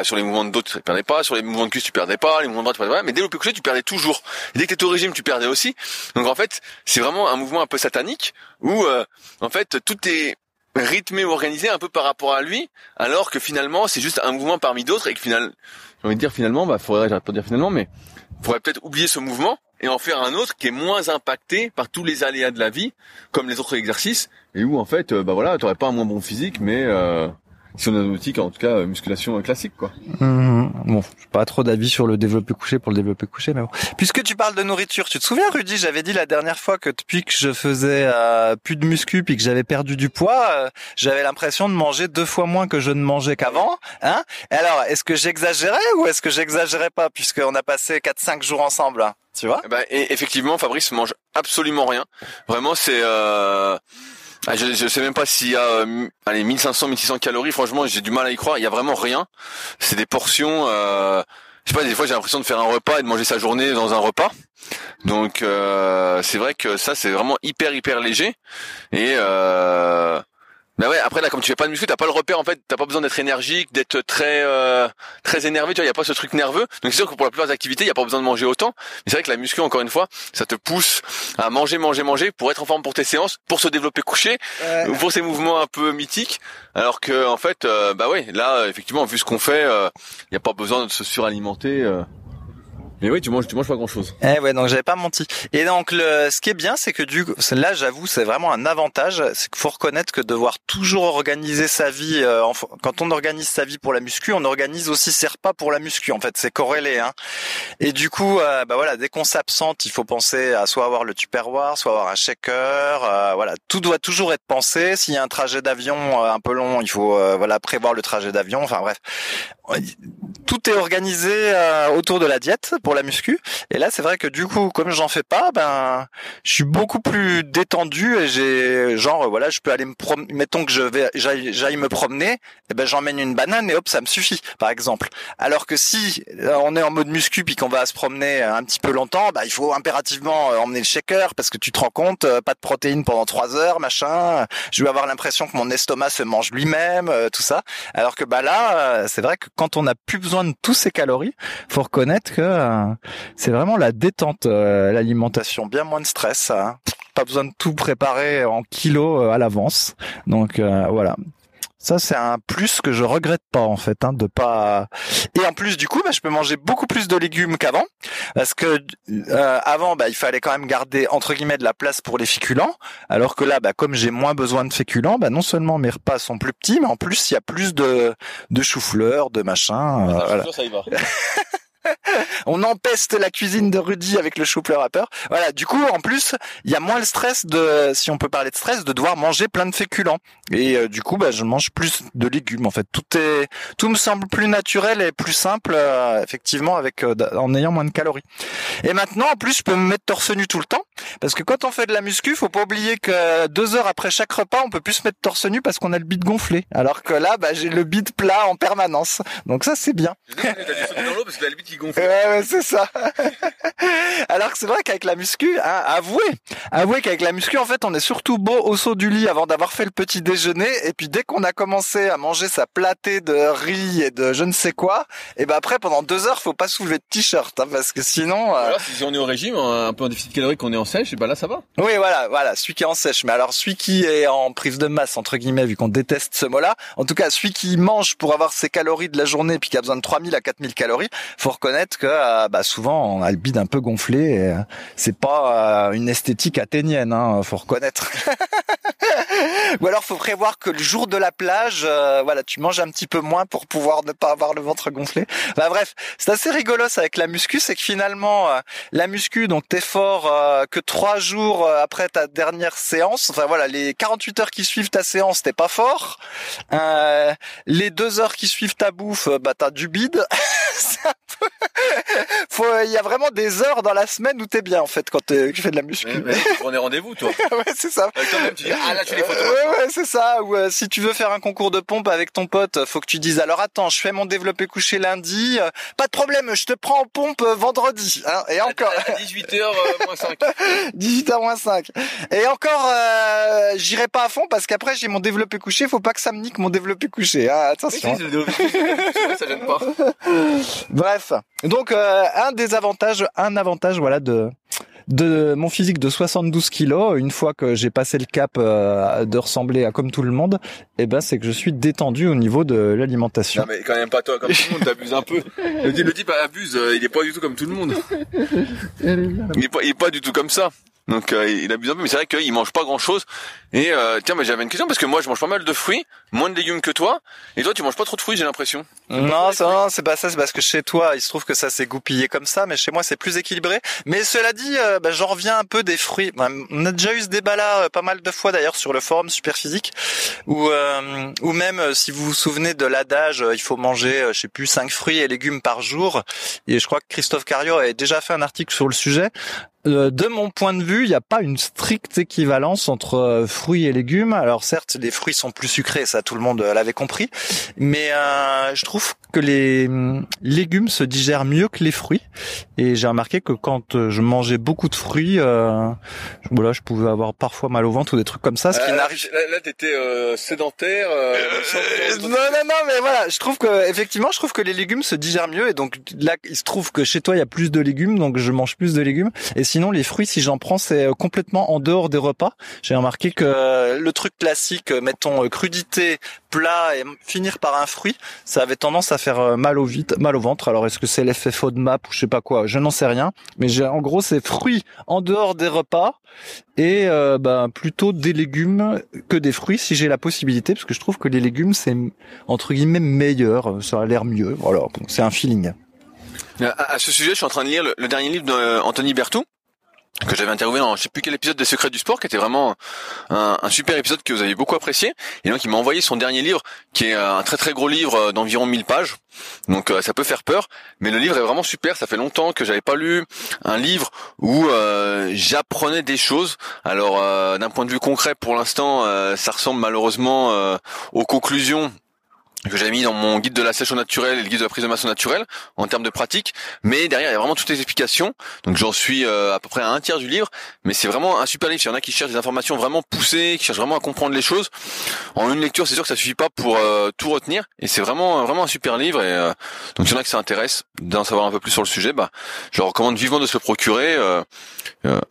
Speaker 1: sur les mouvements de dos tu perdais pas sur les mouvements de cuisse tu perdais pas les mouvements de bras tu perdais pas mais développé couché tu perdais toujours. Et dès que t'étais au régime tu perdais aussi. Donc en fait c'est vraiment un mouvement un peu satanique où euh, en fait tout est rythmé ou organisé un peu par rapport à lui, alors que finalement c'est juste un mouvement parmi d'autres et que finalement, j'ai envie de dire finalement, bah faudrait, pas dire finalement, mais faudrait peut-être oublier ce mouvement et en faire un autre qui est moins impacté par tous les aléas de la vie, comme les autres exercices, et où en fait, euh, bah voilà, t'aurais pas un moins bon physique, mais euh, si on a une outil, en tout cas euh, musculation classique quoi.
Speaker 2: Mmh. Bon, pas trop d'avis sur le développé couché pour le développé couché, mais bon. Puisque tu parles de nourriture, tu te souviens Rudy, j'avais dit la dernière fois que depuis que je faisais euh, plus de muscu puis que j'avais perdu du poids, euh, j'avais l'impression de manger deux fois moins que je ne mangeais qu'avant, hein Alors, est-ce que j'exagérais ou est-ce que j'exagérais pas puisqu'on a passé 4 5 jours ensemble, hein, tu vois?
Speaker 1: Eh ben, et effectivement, Fabrice mange absolument rien. Vraiment, c'est ah, je, je sais même pas s'il y a euh, allez 1500 1600 calories. Franchement j'ai du mal à y croire. Il y a vraiment rien. C'est des portions euh, je sais pas des fois j'ai l'impression de faire un repas et de manger sa journée dans un repas. Donc euh, c'est vrai que ça c'est vraiment hyper hyper léger. Et euh, bah ouais, après là, comme tu fais pas de muscu, t'as pas le repère en fait, t'as pas besoin d'être énergique, d'être très euh, très énervé, tu vois, y a pas ce truc nerveux. Donc c'est sûr que pour la plupart des activités, y a pas besoin de manger autant. Mais c'est vrai que la muscu, encore une fois, ça te pousse à manger, manger, manger pour être en forme pour tes séances, pour se développer couché, ou pour ces mouvements un peu mythiques. Alors que en fait, euh, bah ouais, là effectivement, vu ce qu'on fait, euh, y a pas besoin de se suralimenter. Mais oui, tu manges, tu manges pas grand chose.
Speaker 2: Eh ouais, donc j'avais pas menti. Et donc le, ce qui est bien, c'est que du, là, j'avoue, c'est vraiment un avantage. C'est qu'il faut reconnaître que devoir toujours organiser sa vie, euh, quand on organise sa vie pour la muscu, on organise aussi ses repas pour la muscu. En fait, c'est corrélé. Hein. Et du coup, euh, bah voilà, dès qu'on s'absente, il faut penser à soit avoir le tupperware, soit avoir un shaker. Euh, voilà, tout doit toujours être pensé. S'il y a un trajet d'avion un peu long, il faut voilà prévoir le trajet d'avion. Enfin bref, tout est organisé autour de la diète la muscu. Et là, c'est vrai que du coup, comme j'en fais pas, ben, je suis beaucoup plus détendu et j'ai, genre, voilà, je peux aller me promener, mettons que je j'aille me promener, et ben, j'emmène une banane et hop, ça me suffit, par exemple. Alors que si euh, on est en mode muscu puis qu'on va se promener un petit peu longtemps, bah, il faut impérativement euh, emmener le shaker parce que tu te rends compte, pas de protéines pendant trois heures, machin. Je vais avoir l'impression que mon estomac se mange lui-même, tout ça. Alors que bah là, c'est vrai que quand on n'a plus besoin de tous ces calories, faut reconnaître que euh, c'est vraiment la détente, euh, l'alimentation, bien moins de stress. Hein. Pas besoin de tout préparer en kilos euh, à l'avance. Donc voilà. Ça, c'est un plus que je regrette pas en fait, hein, de pas. Et en plus, du coup, bah, je peux manger beaucoup plus de légumes qu'avant, parce que euh, avant, bah, il fallait quand même garder entre guillemets de la place pour les féculents, alors que là, bah, comme j'ai moins besoin de féculents, bah, non seulement mes repas sont plus petits, mais en plus, il y a plus de de chou-fleur, de machin.
Speaker 1: Euh, voilà. Ça y va.
Speaker 2: on empeste la cuisine de Rudy avec le chou-fleur à peur. Voilà, du coup, en plus, il y a moins le stress de, si on peut parler de stress, de devoir manger plein de féculents. Et euh, du coup, bah, je mange plus de légumes. En fait, tout est, tout me semble plus naturel et plus simple, euh, effectivement, avec euh, en ayant moins de calories. Et maintenant, en plus, je peux me mettre torse nu tout le temps, parce que quand on fait de la muscu, faut pas oublier que deux heures après chaque repas, on peut plus se mettre torse nu parce qu'on a le bide gonflé. Alors que là, bah, j'ai le bide plat en permanence. Donc ça, c'est bien. Ouais, c'est ça. Alors que c'est vrai qu'avec la muscu, hein, avouez, avouez qu'avec la muscu, en fait, on est surtout beau au saut du lit avant d'avoir fait le petit déjeuner. Et puis dès qu'on a commencé à manger sa platée de riz et de je ne sais quoi, et ben après pendant deux heures, faut pas soulever de t-shirt, hein, parce que sinon.
Speaker 1: Euh... si on est au régime, un peu en déficit calorique, qu'on est en sèche, et ben là ça va.
Speaker 2: Oui, voilà, voilà, celui qui est en sèche. Mais alors celui qui est en prise de masse entre guillemets, vu qu'on déteste ce mot-là, en tout cas celui qui mange pour avoir ses calories de la journée, puis qui a besoin de 3000 à 4000 calories, faut reconnaître que euh, bah, souvent on a le bide un peu gonflé. Et, euh, c'est pas euh, une esthétique athénienne, hein, faut reconnaître. Ou alors faut prévoir que le jour de la plage, voilà, tu manges un petit peu moins pour pouvoir ne pas avoir le ventre gonflé. Bah bref, c'est assez rigolo ça avec la muscu, c'est que finalement la muscu, donc t'es fort que trois jours après ta dernière séance. Enfin voilà, les 48 heures qui suivent ta séance, t'es pas fort. les deux heures qui suivent ta bouffe, bah t'as du bide. Faut, il y a vraiment des heures dans la semaine où t'es bien en fait quand tu fais de la muscu.
Speaker 1: on est rendez-vous toi.
Speaker 2: ouais, c'est ça.
Speaker 1: Avec tu dis ah là tu les photos.
Speaker 2: Ouais, ouais, c'est ça. Ou euh, si tu veux faire un concours de pompe avec ton pote, faut que tu dises alors attends, je fais mon développé couché lundi, euh, pas de problème, je te prends en pompe euh, vendredi. Hein, et encore.
Speaker 1: 18h moins 5.
Speaker 2: 18h moins 5. Et encore, j'irai pas à fond parce qu'après j'ai mon développé couché, faut pas que ça me nique mon développé couché. Hein, attention.
Speaker 1: ça gêne pas.
Speaker 2: Bref, donc euh, un des avantages, un avantage, voilà, de de mon physique de 72 kilos, une fois que j'ai passé le cap euh, de ressembler à comme tout le monde, eh ben c'est que je suis détendu au niveau de l'alimentation.
Speaker 1: Non mais quand même pas toi, comme tout le monde, t'abuses un peu. Le, type abuse, euh, il est pas du tout comme tout le monde. il est pas, il est pas du tout comme ça. Donc euh, il abuse un peu, mais c'est vrai qu'il mange pas grand chose. Et euh, tiens, mais j'avais une question parce que moi je mange pas mal de fruits, moins de légumes que toi. Et toi tu manges pas trop de fruits, j'ai l'impression.
Speaker 2: Non, ça, c'est pas ça, c'est parce que chez toi il se trouve que ça s'est goupillé comme ça, mais chez moi c'est plus équilibré. Mais cela dit, euh, bah, j'en reviens un peu des fruits. Bah, on a déjà eu ce débat là pas mal de fois d'ailleurs sur le forum Superphysique, ou ou même si vous vous souvenez de l'adage, il faut manger, je sais plus, 5 fruits et légumes par jour. Et je crois que Christophe Cario avait déjà fait un article sur le sujet. Euh, de mon point de vue, il n'y a pas une stricte équivalence entre euh, fruits et légumes. Alors certes, les fruits sont plus sucrés, ça tout le monde euh, l'avait compris, mais je trouve que les hum, légumes se digèrent mieux que les fruits. Et j'ai remarqué que quand je mangeais beaucoup de fruits, voilà, je pouvais avoir parfois mal au ventre ou des trucs comme ça, ce qui n'arrive.
Speaker 1: Là, là t'étais sédentaire.
Speaker 2: non, non, non, mais voilà, je trouve que effectivement, je trouve que les légumes se digèrent mieux. Et donc là, il se trouve que chez toi, il y a plus de légumes, donc je mange plus de légumes. Et Sinon, les fruits, si j'en prends, c'est euh, complètement en dehors des repas. J'ai remarqué que euh, le truc classique, euh, mettons crudité, plat et finir par un fruit, ça avait tendance à faire mal au vide, mal au ventre. Alors est-ce que c'est l'effet map ou je sais pas quoi, je n'en sais rien. Mais j'ai en gros c'est fruits en dehors des repas et ben plutôt des légumes que des fruits si j'ai la possibilité, parce que je trouve que les légumes c'est entre guillemets meilleur, ça a l'air mieux. Voilà, c'est un feeling.
Speaker 1: À, ce sujet, je suis en train de lire le, dernier livre d'Anthony Berthoud que j'avais interviewé dans je sais plus quel épisode des Secrets du Sport, qui était vraiment un, super épisode que vous avez beaucoup apprécié. Et donc il m'a envoyé son dernier livre, qui est un très très gros livre d'environ 1000 pages. Donc ça peut faire peur, mais le livre est vraiment super. Ça fait longtemps que j'avais pas lu un livre où euh, j'apprenais des choses. Alors d'un point de vue concret, pour l'instant, ça ressemble malheureusement aux conclusions que j'avais mis dans mon guide de la sèche au naturel et le guide de la prise de masse au naturel en termes de pratique. Mais derrière, il y a vraiment toutes les explications. Donc j'en suis euh, à peu près à un tiers du livre. Mais c'est vraiment un super livre. Il y en a qui cherchent des informations vraiment poussées, qui cherchent vraiment à comprendre les choses. En une lecture, c'est sûr que ça suffit pas pour euh, tout retenir. Et c'est vraiment vraiment un super livre. Et euh, donc il y en a qui ça intéresse d'en savoir un peu plus sur le sujet, bah, je leur recommande vivement de se le procurer.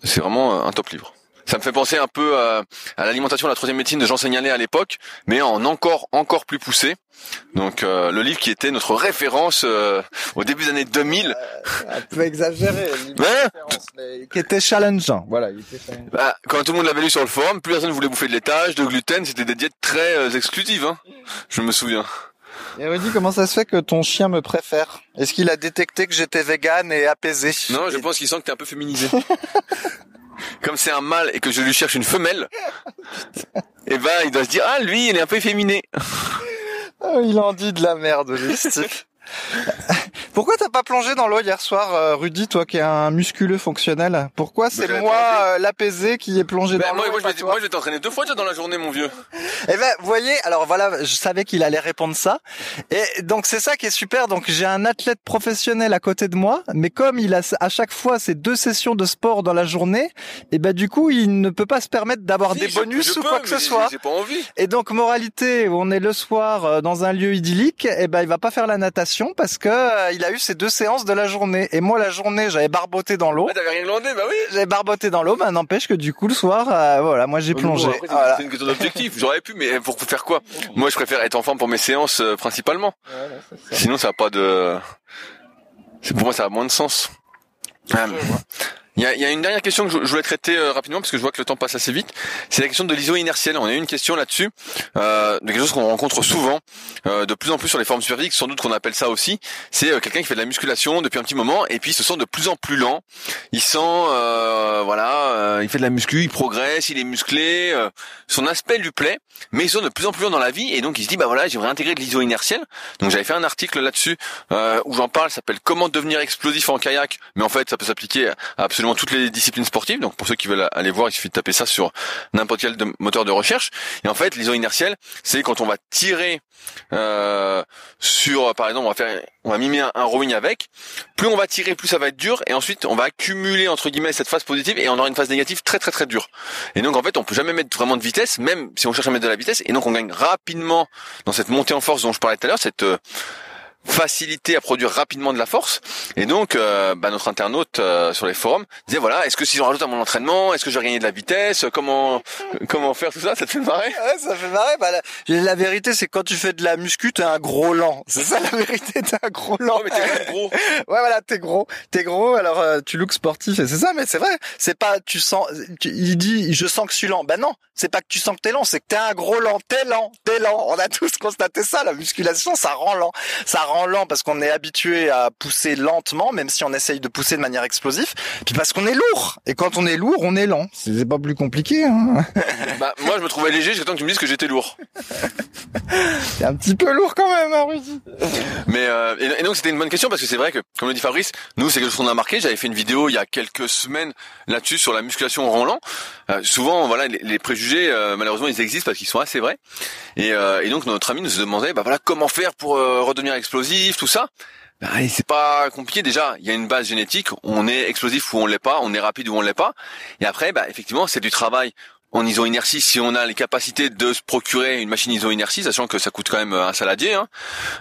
Speaker 1: c'est vraiment un top livre. Ça me fait penser un peu à, l'alimentation de la troisième médecine de Jean Seignalet à l'époque, mais en encore encore plus poussé. Donc euh, le livre qui était notre référence euh, au début des années 2000.
Speaker 2: Euh, un peu exagéré. mais qui était challengeant. Voilà, il était challengeant.
Speaker 1: Bah, quand tout le monde l'avait lu sur le forum, plus personne voulait bouffer de laitage, de gluten. C'était des diètes très exclusives. Hein. Je me souviens.
Speaker 2: Et Rudy, comment ça se fait que ton chien me préfère? Est-ce qu'il a détecté que j'étais vegan et apaisé?
Speaker 1: Non, je pense qu'il sent que t'es un peu féminisé. comme c'est un mâle et que je lui cherche une femelle, et eh ben il doit se dire ah lui il est un peu efféminé.
Speaker 2: Oh, il en dit de la merde, lui, Pourquoi t'as pas plongé dans l'eau hier soir, euh, Rudy, toi qui es un musculeux fonctionnel? Pourquoi c'est moi euh, l'apaisé qui est plongé ben, dans
Speaker 1: l'eau
Speaker 2: Moi,
Speaker 1: moi je vais t'entraîner deux fois déjà dans la journée, mon vieux.
Speaker 2: Eh ben, vous voyez, alors voilà, je savais qu'il allait répondre ça. Et donc c'est ça qui est super. Donc j'ai un athlète professionnel à côté de moi, mais comme il a à chaque fois ces deux sessions de sport dans la journée, et eh ben du coup il ne peut pas se permettre d'avoir des bonus ou quoi que ce soit.
Speaker 1: J'ai pas envie.
Speaker 2: Et donc moralité, on est le soir euh, dans un lieu idyllique, et eh ben il va pas faire la natation parce que euh, il a eu ses deux séances de la journée. Et moi la journée j'avais barboté dans l'eau.
Speaker 1: Ah, t'avais rien demandé, bah oui.
Speaker 2: J'avais barboté dans l'eau, bah n'empêche que du coup le soir, euh, voilà, moi j'ai plongé.
Speaker 1: C'est une question d'objectif. J'aurais pu, mais pour faire quoi? Moi je préfère être en forme pour mes séances principalement. Sinon ça n'a pas de. C'est pour moi ça a moins de sens. Il y a, y a, une dernière question que je, voulais traiter euh, rapidement parce que je vois que le temps passe assez vite. C'est la question de l'iso inertiel. On a eu une question là-dessus, euh, de quelque chose qu'on rencontre souvent, euh, de plus en plus sur les formes superphysiques, sans doute qu'on appelle ça aussi. C'est euh, quelqu'un qui fait de la musculation depuis un petit moment et puis il se sent de plus en plus lent. Il sent, euh, voilà, il fait de la muscu, il progresse, il est musclé, son aspect lui plaît, mais il se sent de plus en plus lent dans la vie et donc il se dit bah voilà, j'aimerais intégrer de l'iso inertiel. Donc j'avais fait un article là-dessus où j'en parle, ça s'appelle Comment devenir explosif en kayak, mais en fait ça peut s'appliquer à toutes les disciplines sportives. Donc pour ceux qui veulent aller voir, il suffit de taper ça sur n'importe quel moteur de recherche. Et en fait, l'iso inertiel, c'est quand on va tirer euh, sur, par exemple, on va faire, on va mimer un, rowing avec. Plus on va tirer, plus ça va être dur. Et ensuite, on va accumuler entre guillemets cette phase positive et on aura une phase négative très très très dure. Et donc en fait, on peut jamais mettre vraiment de vitesse, même si on cherche à mettre de la vitesse. Et donc on gagne rapidement dans cette montée en force dont je parlais tout à l'heure, cette euh, facilité à produire rapidement de la force. Et donc, euh, bah, notre internaute euh, sur les forums disait voilà, est-ce que si j'en rajoute à mon entraînement, est-ce que je vais gagner de la vitesse? Comment comment faire tout ça? Ça te fait marrer?
Speaker 2: Ouais, ça fait marrer. Bah, la, vérité, c'est quand tu fais de la muscu, t'es un gros lent. C'est ça la vérité, t'es un gros lent.
Speaker 1: mais t'es gros.
Speaker 2: ouais, voilà, t'es gros, t'es gros. Alors euh, tu looks sportif et c'est ça, mais c'est vrai. C'est pas tu sens. il dit je sens que je suis lent. Ben non, c'est pas que tu sens que t'es lent, c'est que t'es un gros lent. T'es lent, t'es lent. On a tous constaté ça. La musculation, ça rend lent. Ça rend lent parce qu'on est habitué à pousser lentement, même si on essaye de pousser de manière explosive. Puis parce qu'on est lourd. Et quand on est lourd, on est lent. C'est pas plus compliqué. Hein
Speaker 1: bah, moi, je me trouvais léger jusqu'à temps que tu me dises que j'étais lourd.
Speaker 2: C'est un petit peu lourd quand même, hein, Rudy.
Speaker 1: Mais euh, et, donc c'était une bonne question parce que c'est vrai que, comme le dit Fabrice, nous c'est quelque chose qu'on a marqué. J'avais fait une vidéo il y a quelques semaines là-dessus sur la musculation en lent. Euh, souvent, voilà, les, préjugés, euh, malheureusement, ils existent parce qu'ils sont assez vrais. Et, et donc notre ami nous demandait, bah voilà, comment faire pour redevenir explosif, tout ça. Bah, c'est pas compliqué déjà. Il y a une base génétique. On est explosif ou on l'est pas. On est rapide ou on l'est pas. Et après, bah, effectivement, c'est du travail en iso-inertie, si on a les capacités de se procurer une machine iso-inertie, sachant que ça coûte quand même un saladier, hein,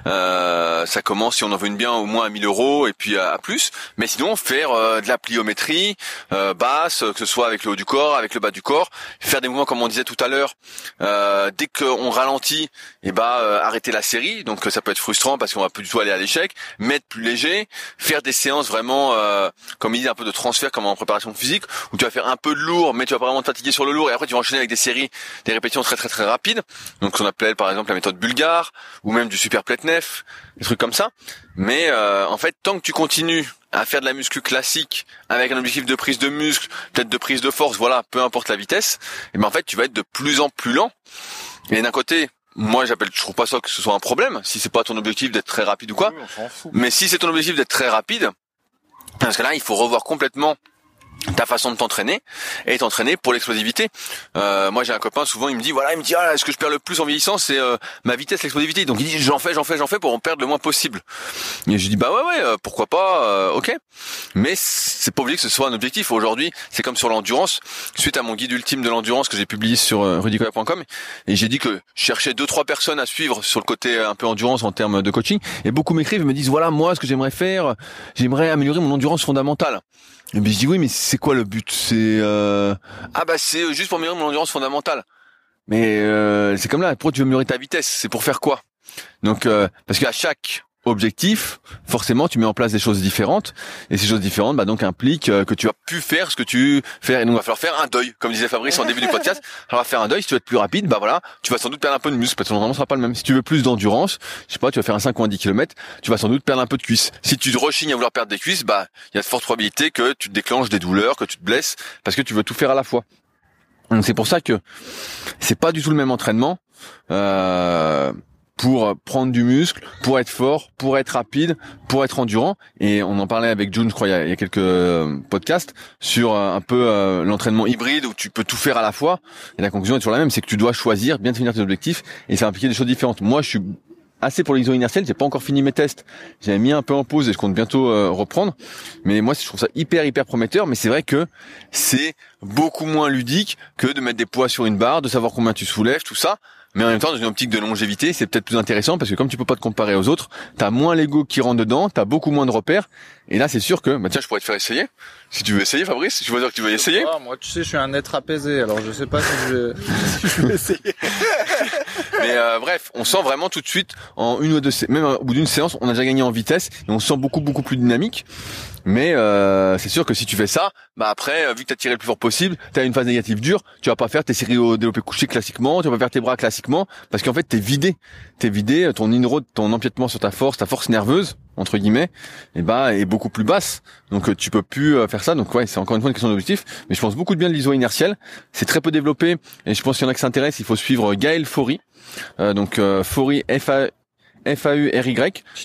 Speaker 1: euh, ça commence si on en veut une bien au moins à 1000 euros et puis à, plus. Mais sinon, faire euh, de la pliométrie euh, basse, que ce soit avec le haut du corps, avec le bas du corps, faire des mouvements comme on disait tout à l'heure. dès qu'on ralentit, et eh ben arrêter la série. Donc ça peut être frustrant parce qu'on va plus du tout aller à l'échec. Mettre plus léger, faire des séances vraiment, comme il dit, un peu de transfert comme en préparation physique, où tu vas faire un peu de lourd, mais tu vas pas vraiment te fatiguer sur le lourd après tu vas enchaîner avec des séries, des répétitions très très très rapides. Donc ce qu'on appelle par exemple la méthode bulgare ou même du super nef, des trucs comme ça. Mais euh, en fait, tant que tu continues à faire de la muscu classique avec un objectif de prise de muscle, peut-être de prise de force, voilà, peu importe la vitesse, et ben en fait tu vas être de plus en plus lent. Et d'un côté, moi j'appelle, je trouve pas ça que ce soit un problème si c'est pas ton objectif d'être très rapide ou quoi. Mais si c'est ton objectif d'être très rapide, parce que là il faut revoir complètement ta façon de t'entraîner et t'entraîner pour l'explosivité. Euh, moi j'ai un copain souvent il me dit voilà il me dit ah ce que je perds le plus en vieillissant c'est euh, ma vitesse l'explosivité. Donc il dit j'en fais j'en fais j'en fais pour en perdre le moins possible. Et je dis bah ouais ouais euh, pourquoi pas euh, ok. Mais c'est pas obligé que ce soit un objectif. Aujourd'hui c'est comme sur l'endurance. Suite à mon guide ultime de l'endurance que j'ai publié sur euh, rudicoya.com et j'ai dit que je cherchais deux trois personnes à suivre sur le côté un peu endurance en termes de coaching. Et beaucoup m'écrivent et me disent voilà moi ce que j'aimerais faire j'aimerais améliorer mon endurance fondamentale et je dis oui, mais c'est quoi le but? C'est euh... ah bah c'est juste pour améliorer mon endurance fondamentale. Mais euh, c'est comme là, pourquoi tu veux améliorer ta vitesse? C'est pour faire quoi? Donc euh, parce qu'à chaque objectif, forcément, tu mets en place des choses différentes, et ces choses différentes, bah donc impliquent euh, que tu as pu faire ce que tu fais, et donc il va falloir faire un deuil, comme disait Fabrice en début du podcast. Alors, faire un deuil, si tu veux être plus rapide, bah voilà, tu vas sans doute perdre un peu de muscle, parce que ton rendement sera pas le même. Si tu veux plus d'endurance, je sais pas, tu vas faire un 5 ou un 10 km, tu vas sans doute perdre un peu de cuisses. Si tu te rechignes à vouloir perdre des cuisses, bah il y a de fortes probabilités que tu te déclenches des douleurs, que tu te blesses, parce que tu veux tout faire à la fois. Donc c'est pour ça que c'est pas du tout le même entraînement. Euh, pour prendre du muscle, pour être fort, pour être rapide, pour être endurant. Et on en parlait avec June, je crois, il y a, quelques euh, podcasts sur euh, un peu euh, l'entraînement hybride où tu peux tout faire à la fois. Et la conclusion est toujours la même, c'est que tu dois choisir, bien définir tes objectifs et ça impliquer des choses différentes. Moi, je suis assez pour l'iso inertiel. J'ai pas encore fini mes tests. J'ai mis un peu en pause et je compte bientôt reprendre. Mais moi, je trouve ça hyper hyper prometteur. Mais c'est vrai que c'est beaucoup moins ludique que de mettre des poids sur une barre, de savoir combien tu soulèves, tout ça mais en même temps dans une optique de longévité c'est peut-être plus intéressant parce que comme tu peux pas te comparer aux autres t'as moins l'ego qui rentre dedans t'as beaucoup moins de repères. Et là c'est sûr que bah tiens je pourrais te faire essayer. Si tu veux essayer Fabrice je veux dire que tu veux essayer.
Speaker 4: moi tu sais je suis un être apaisé alors je sais pas si je vais, si je vais essayer
Speaker 1: mais euh, bref on sent vraiment tout de suite en une ou deux même au bout d'une séance on a déjà gagné en vitesse et on se sent beaucoup beaucoup plus dynamique mais euh, c'est sûr que si tu fais ça, bah après, euh, vu que tu as tiré le plus fort possible, tu as une phase négative dure, tu vas pas faire tes séries au développé couché classiquement, tu vas pas faire tes bras classiquement, parce qu'en fait t'es vidé, t'es vidé, ton inroad, ton empiètement sur ta force, ta force nerveuse entre guillemets, et eh bah est beaucoup plus basse. Donc euh, tu peux plus faire ça. Donc ouais, c'est encore une fois une question d'objectif. Mais je pense beaucoup de bien de l'iso inertiel. C'est très peu développé et je pense qu'il y en a qui s'intéressent. Il faut suivre Gaël Faury. Donc Faury F A.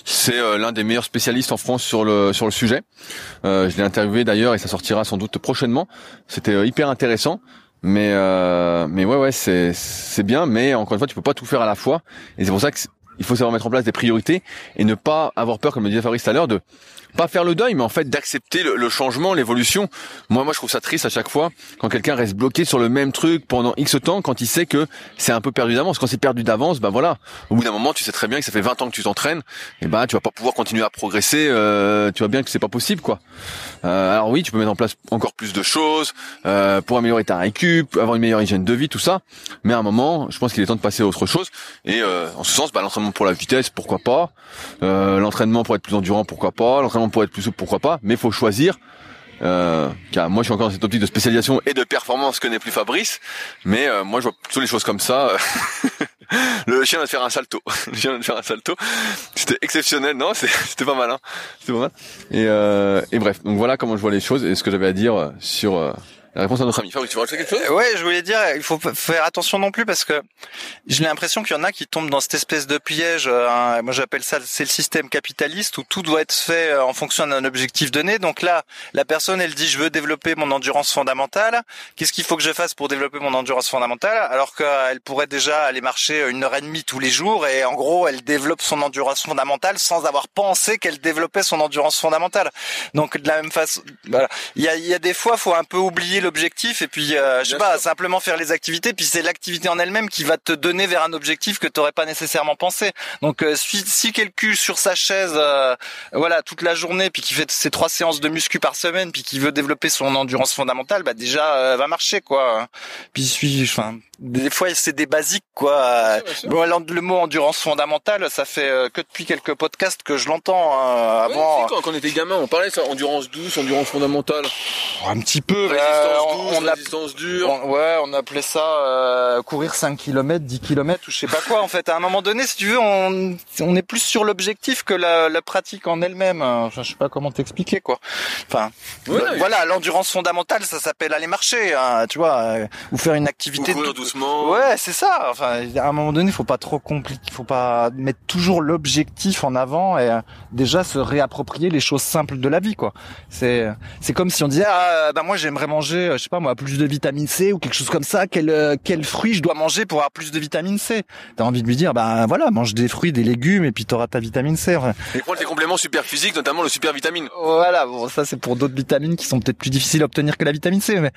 Speaker 1: C'est euh, l'un des meilleurs spécialistes en France sur le sur le sujet. Euh, je l'ai interviewé d'ailleurs et ça sortira sans doute prochainement. C'était euh, hyper intéressant. Mais mais ouais ouais c'est c'est bien mais encore une fois tu peux pas tout faire à la fois et c'est pour ça qu'il faut savoir mettre en place des priorités et ne pas avoir peur comme le disait Fabrice tout à l'heure de pas faire le deuil, mais en fait d'accepter le, changement, l'évolution. Moi, moi, je trouve ça triste à chaque fois quand quelqu'un reste bloqué sur le même truc pendant X temps, quand il sait que c'est un peu perdu d'avance. Quand c'est perdu d'avance, bah voilà. Au bout d'un moment, tu sais très bien que ça fait 20 ans que tu t'entraînes, et bah tu vas pas pouvoir continuer à progresser. Euh, tu vois bien que c'est pas possible, quoi. Euh, alors oui, tu peux mettre en place encore plus de choses euh, pour améliorer ta récup, avoir une meilleure hygiène de vie, tout ça. Mais à un moment, je pense qu'il est temps de passer à autre chose. Et euh, en ce sens, bah, l'entraînement pour la vitesse, pourquoi pas. Euh, l'entraînement pour être plus endurant, pourquoi pas. L'entraînement pour être plus souple, pourquoi pas. Mais il faut choisir. Euh, car moi je suis encore dans cette optique de spécialisation et de performance que n'est plus Fabrice, mais euh, moi je vois plutôt les choses comme ça. le chien va faire un salto. Le chien va faire un salto. C'était exceptionnel, non C'était pas mal, hein C'était pas mal. Et, euh, et bref, donc voilà comment je vois les choses et ce que j'avais à dire sur la réponse à notre ami. Tu veux quelque chose?
Speaker 2: Ouais, je voulais dire, il faut faire attention non plus parce que j'ai l'impression qu'il y en a qui tombent dans cette espèce de piège. Hein, moi, j'appelle ça, c'est le système capitaliste où tout doit être fait euh, en fonction d'un objectif donné. Donc là, la personne, elle dit, je veux développer mon endurance fondamentale. Qu'est-ce qu'il faut que je fasse pour développer mon endurance fondamentale? Alors qu'elle pourrait déjà aller marcher une heure et demie tous les jours et en gros, elle développe son endurance fondamentale sans avoir pensé qu'elle développait son endurance fondamentale. Donc de la même façon, voilà. Il y a, il y a des fois, faut un peu oublier l'objectif et puis euh, je sais pas simplement faire les activités puis c'est l'activité en elle-même qui va te donner vers un objectif que tu n'aurais pas nécessairement pensé. Donc euh, si, si quelqu'un sur sa chaise euh, voilà toute la journée puis qui fait ses trois séances de muscu par semaine puis qui veut développer son endurance fondamentale bah déjà va marcher quoi. Puis suis enfin des fois c'est des basiques quoi. Bon, le mot endurance fondamentale, ça fait euh, que depuis quelques podcasts que je l'entends hein, avant.
Speaker 1: quand, on était gamin, on parlait ça endurance douce, endurance fondamentale.
Speaker 2: Un petit peu.
Speaker 1: Résistance douce, on, résistance dure.
Speaker 2: ouais, on appelait ça euh, courir 5 km, 10 km ou je sais pas quoi. En fait, à un moment donné, si tu veux, on, on est plus sur l'objectif que la, la pratique en elle-même. Enfin, je sais pas comment t'expliquer quoi. Enfin, voilà, l'endurance fondamentale, ça s'appelle aller marcher, hein, tu vois, euh, ou faire une activité.
Speaker 1: Ou courir doucement.
Speaker 2: Ouais, c'est ça. Enfin, à un moment donné, il faut pas trop compliquer, faut pas mettre toujours l'objectif en avant et euh, déjà se réapproprier les choses simples de la vie, quoi. C'est c'est comme si on disait ah bah moi j'aimerais manger, je sais pas moi, plus de vitamine C ou quelque chose comme ça. Quel quel fruit je dois manger pour avoir plus de vitamine C? T'as envie de lui dire bah voilà, mange des fruits, des légumes et puis t'auras ta vitamine C.
Speaker 1: Et prends tes compléments super physiques, notamment le super vitamine.
Speaker 2: Voilà, bon ça c'est pour d'autres vitamines qui sont peut-être plus difficiles à obtenir que la vitamine C, mais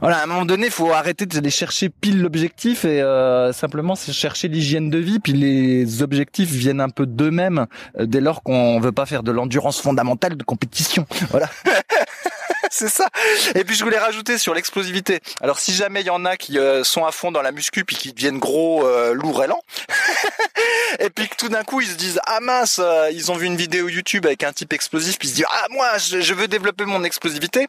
Speaker 2: voilà, à un moment donné, faut arrêter de les chercher pile l'objectif et euh, simplement chercher l'hygiène de vie. Puis les objectifs viennent un peu d'eux-mêmes euh, dès lors qu'on veut pas faire de l'endurance fondamentale de compétition. Voilà. c'est ça. Et puis je voulais rajouter sur l'explosivité. Alors si jamais il y en a qui euh, sont à fond dans la muscu puis qui deviennent gros, euh, lourds et lents, et puis que tout d'un coup ils se disent ah mince, ils ont vu une vidéo YouTube avec un type explosif puis ils se disent ah moi je veux développer mon explosivité.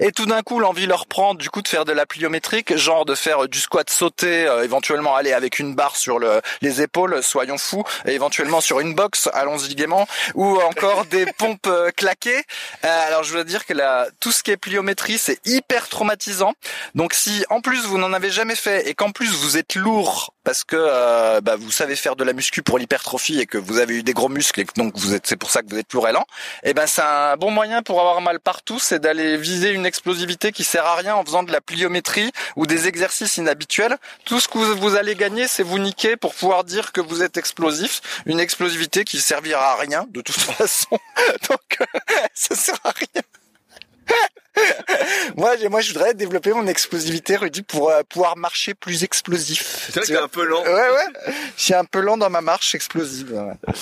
Speaker 2: Et tout d'un coup, l'envie leur prend du coup de faire de la pliométrique, genre de faire du squat sauté, euh, éventuellement aller avec une barre sur le, les épaules, soyons fous, et éventuellement sur une box, allons-y gaiement, ou encore des pompes euh, claquées. Euh, alors je veux dire que là, tout ce qui est pliométrie, c'est hyper traumatisant. Donc si en plus vous n'en avez jamais fait et qu'en plus vous êtes lourd parce que bah, vous savez faire de la muscu pour l'hypertrophie et que vous avez eu des gros muscles et que donc vous êtes, c'est pour ça que vous êtes et lent, et eh ben c'est un bon moyen pour avoir mal partout, c'est d'aller viser une explosivité qui sert à rien en faisant de la pliométrie ou des exercices inhabituels. Tout ce que vous allez gagner, c'est vous niquer pour pouvoir dire que vous êtes explosif. Une explosivité qui servira à rien de toute façon. Donc ça sert à rien. moi, moi, je voudrais développer mon explosivité, Rudy, pour euh, pouvoir marcher plus explosif.
Speaker 1: C'est vrai que t'es un peu lent.
Speaker 2: Ouais, ouais. Je suis un peu lent dans ma marche explosive. Ouais.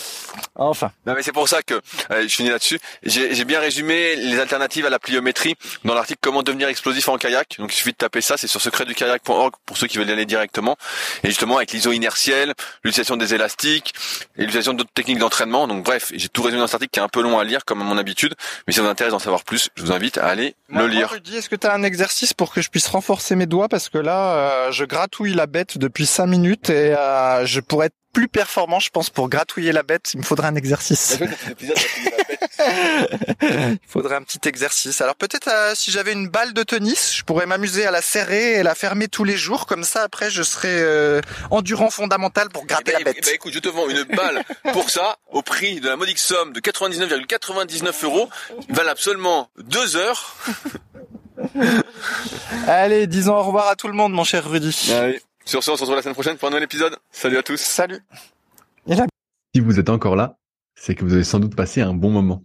Speaker 2: Enfin.
Speaker 1: Non, mais c'est pour ça que je finis là-dessus. J'ai bien résumé les alternatives à la pliométrie dans l'article Comment devenir explosif en kayak. Donc, il suffit de taper ça. C'est sur secretdukayak.org pour ceux qui veulent y aller directement. Et justement, avec l'iso inertiel, l'utilisation des élastiques et l'utilisation d'autres techniques d'entraînement. Donc, bref, j'ai tout résumé dans cet article qui est un peu long à lire, comme à mon habitude. Mais si ça vous intéresse d'en savoir plus, je vous invite à aller le lire.
Speaker 2: Rudy, est-ce que tu as un exercice pour que je puisse renforcer mes doigts? Parce que là, euh, je gratouille la bête depuis cinq minutes et euh, je pourrais être plus performant, je pense, pour gratouiller la bête. Il me faudrait un exercice. il faudrait un petit exercice. Alors peut-être euh, si j'avais une balle de tennis, je pourrais m'amuser à la serrer et la fermer tous les jours. Comme ça, après, je serais endurant fondamental pour gratter
Speaker 1: eh ben,
Speaker 2: la bête.
Speaker 1: Eh ben, écoute, je te vends une balle pour ça au prix de la modique somme de 99,99 euros, valable seulement deux heures.
Speaker 2: Allez, disons au revoir à tout le monde, mon cher Rudy.
Speaker 1: Allez. Sur ce, on se retrouve la semaine prochaine pour un nouvel épisode. Salut à tous.
Speaker 2: Salut.
Speaker 3: Si vous êtes encore là, c'est que vous avez sans doute passé un bon moment.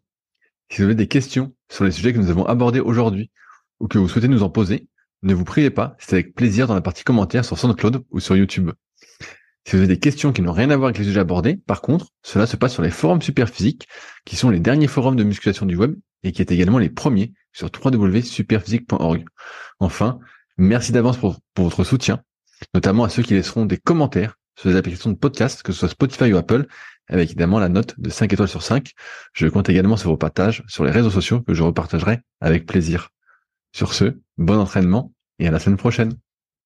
Speaker 3: Si vous avez des questions sur les sujets que nous avons abordés aujourd'hui ou que vous souhaitez nous en poser, ne vous priez pas, c'est avec plaisir dans la partie commentaires sur SoundCloud ou sur YouTube. Si vous avez des questions qui n'ont rien à voir avec les sujets abordés, par contre, cela se passe sur les forums Superphysique, qui sont les derniers forums de musculation du web et qui est également les premiers sur www.superphysique.org. Enfin, merci d'avance pour, votre soutien, notamment à ceux qui laisseront des commentaires sur les applications de podcast, que ce soit Spotify ou Apple, avec évidemment la note de 5 étoiles sur 5. Je compte également sur vos partages sur les réseaux sociaux que je repartagerai avec plaisir. Sur ce, bon entraînement et à la semaine prochaine.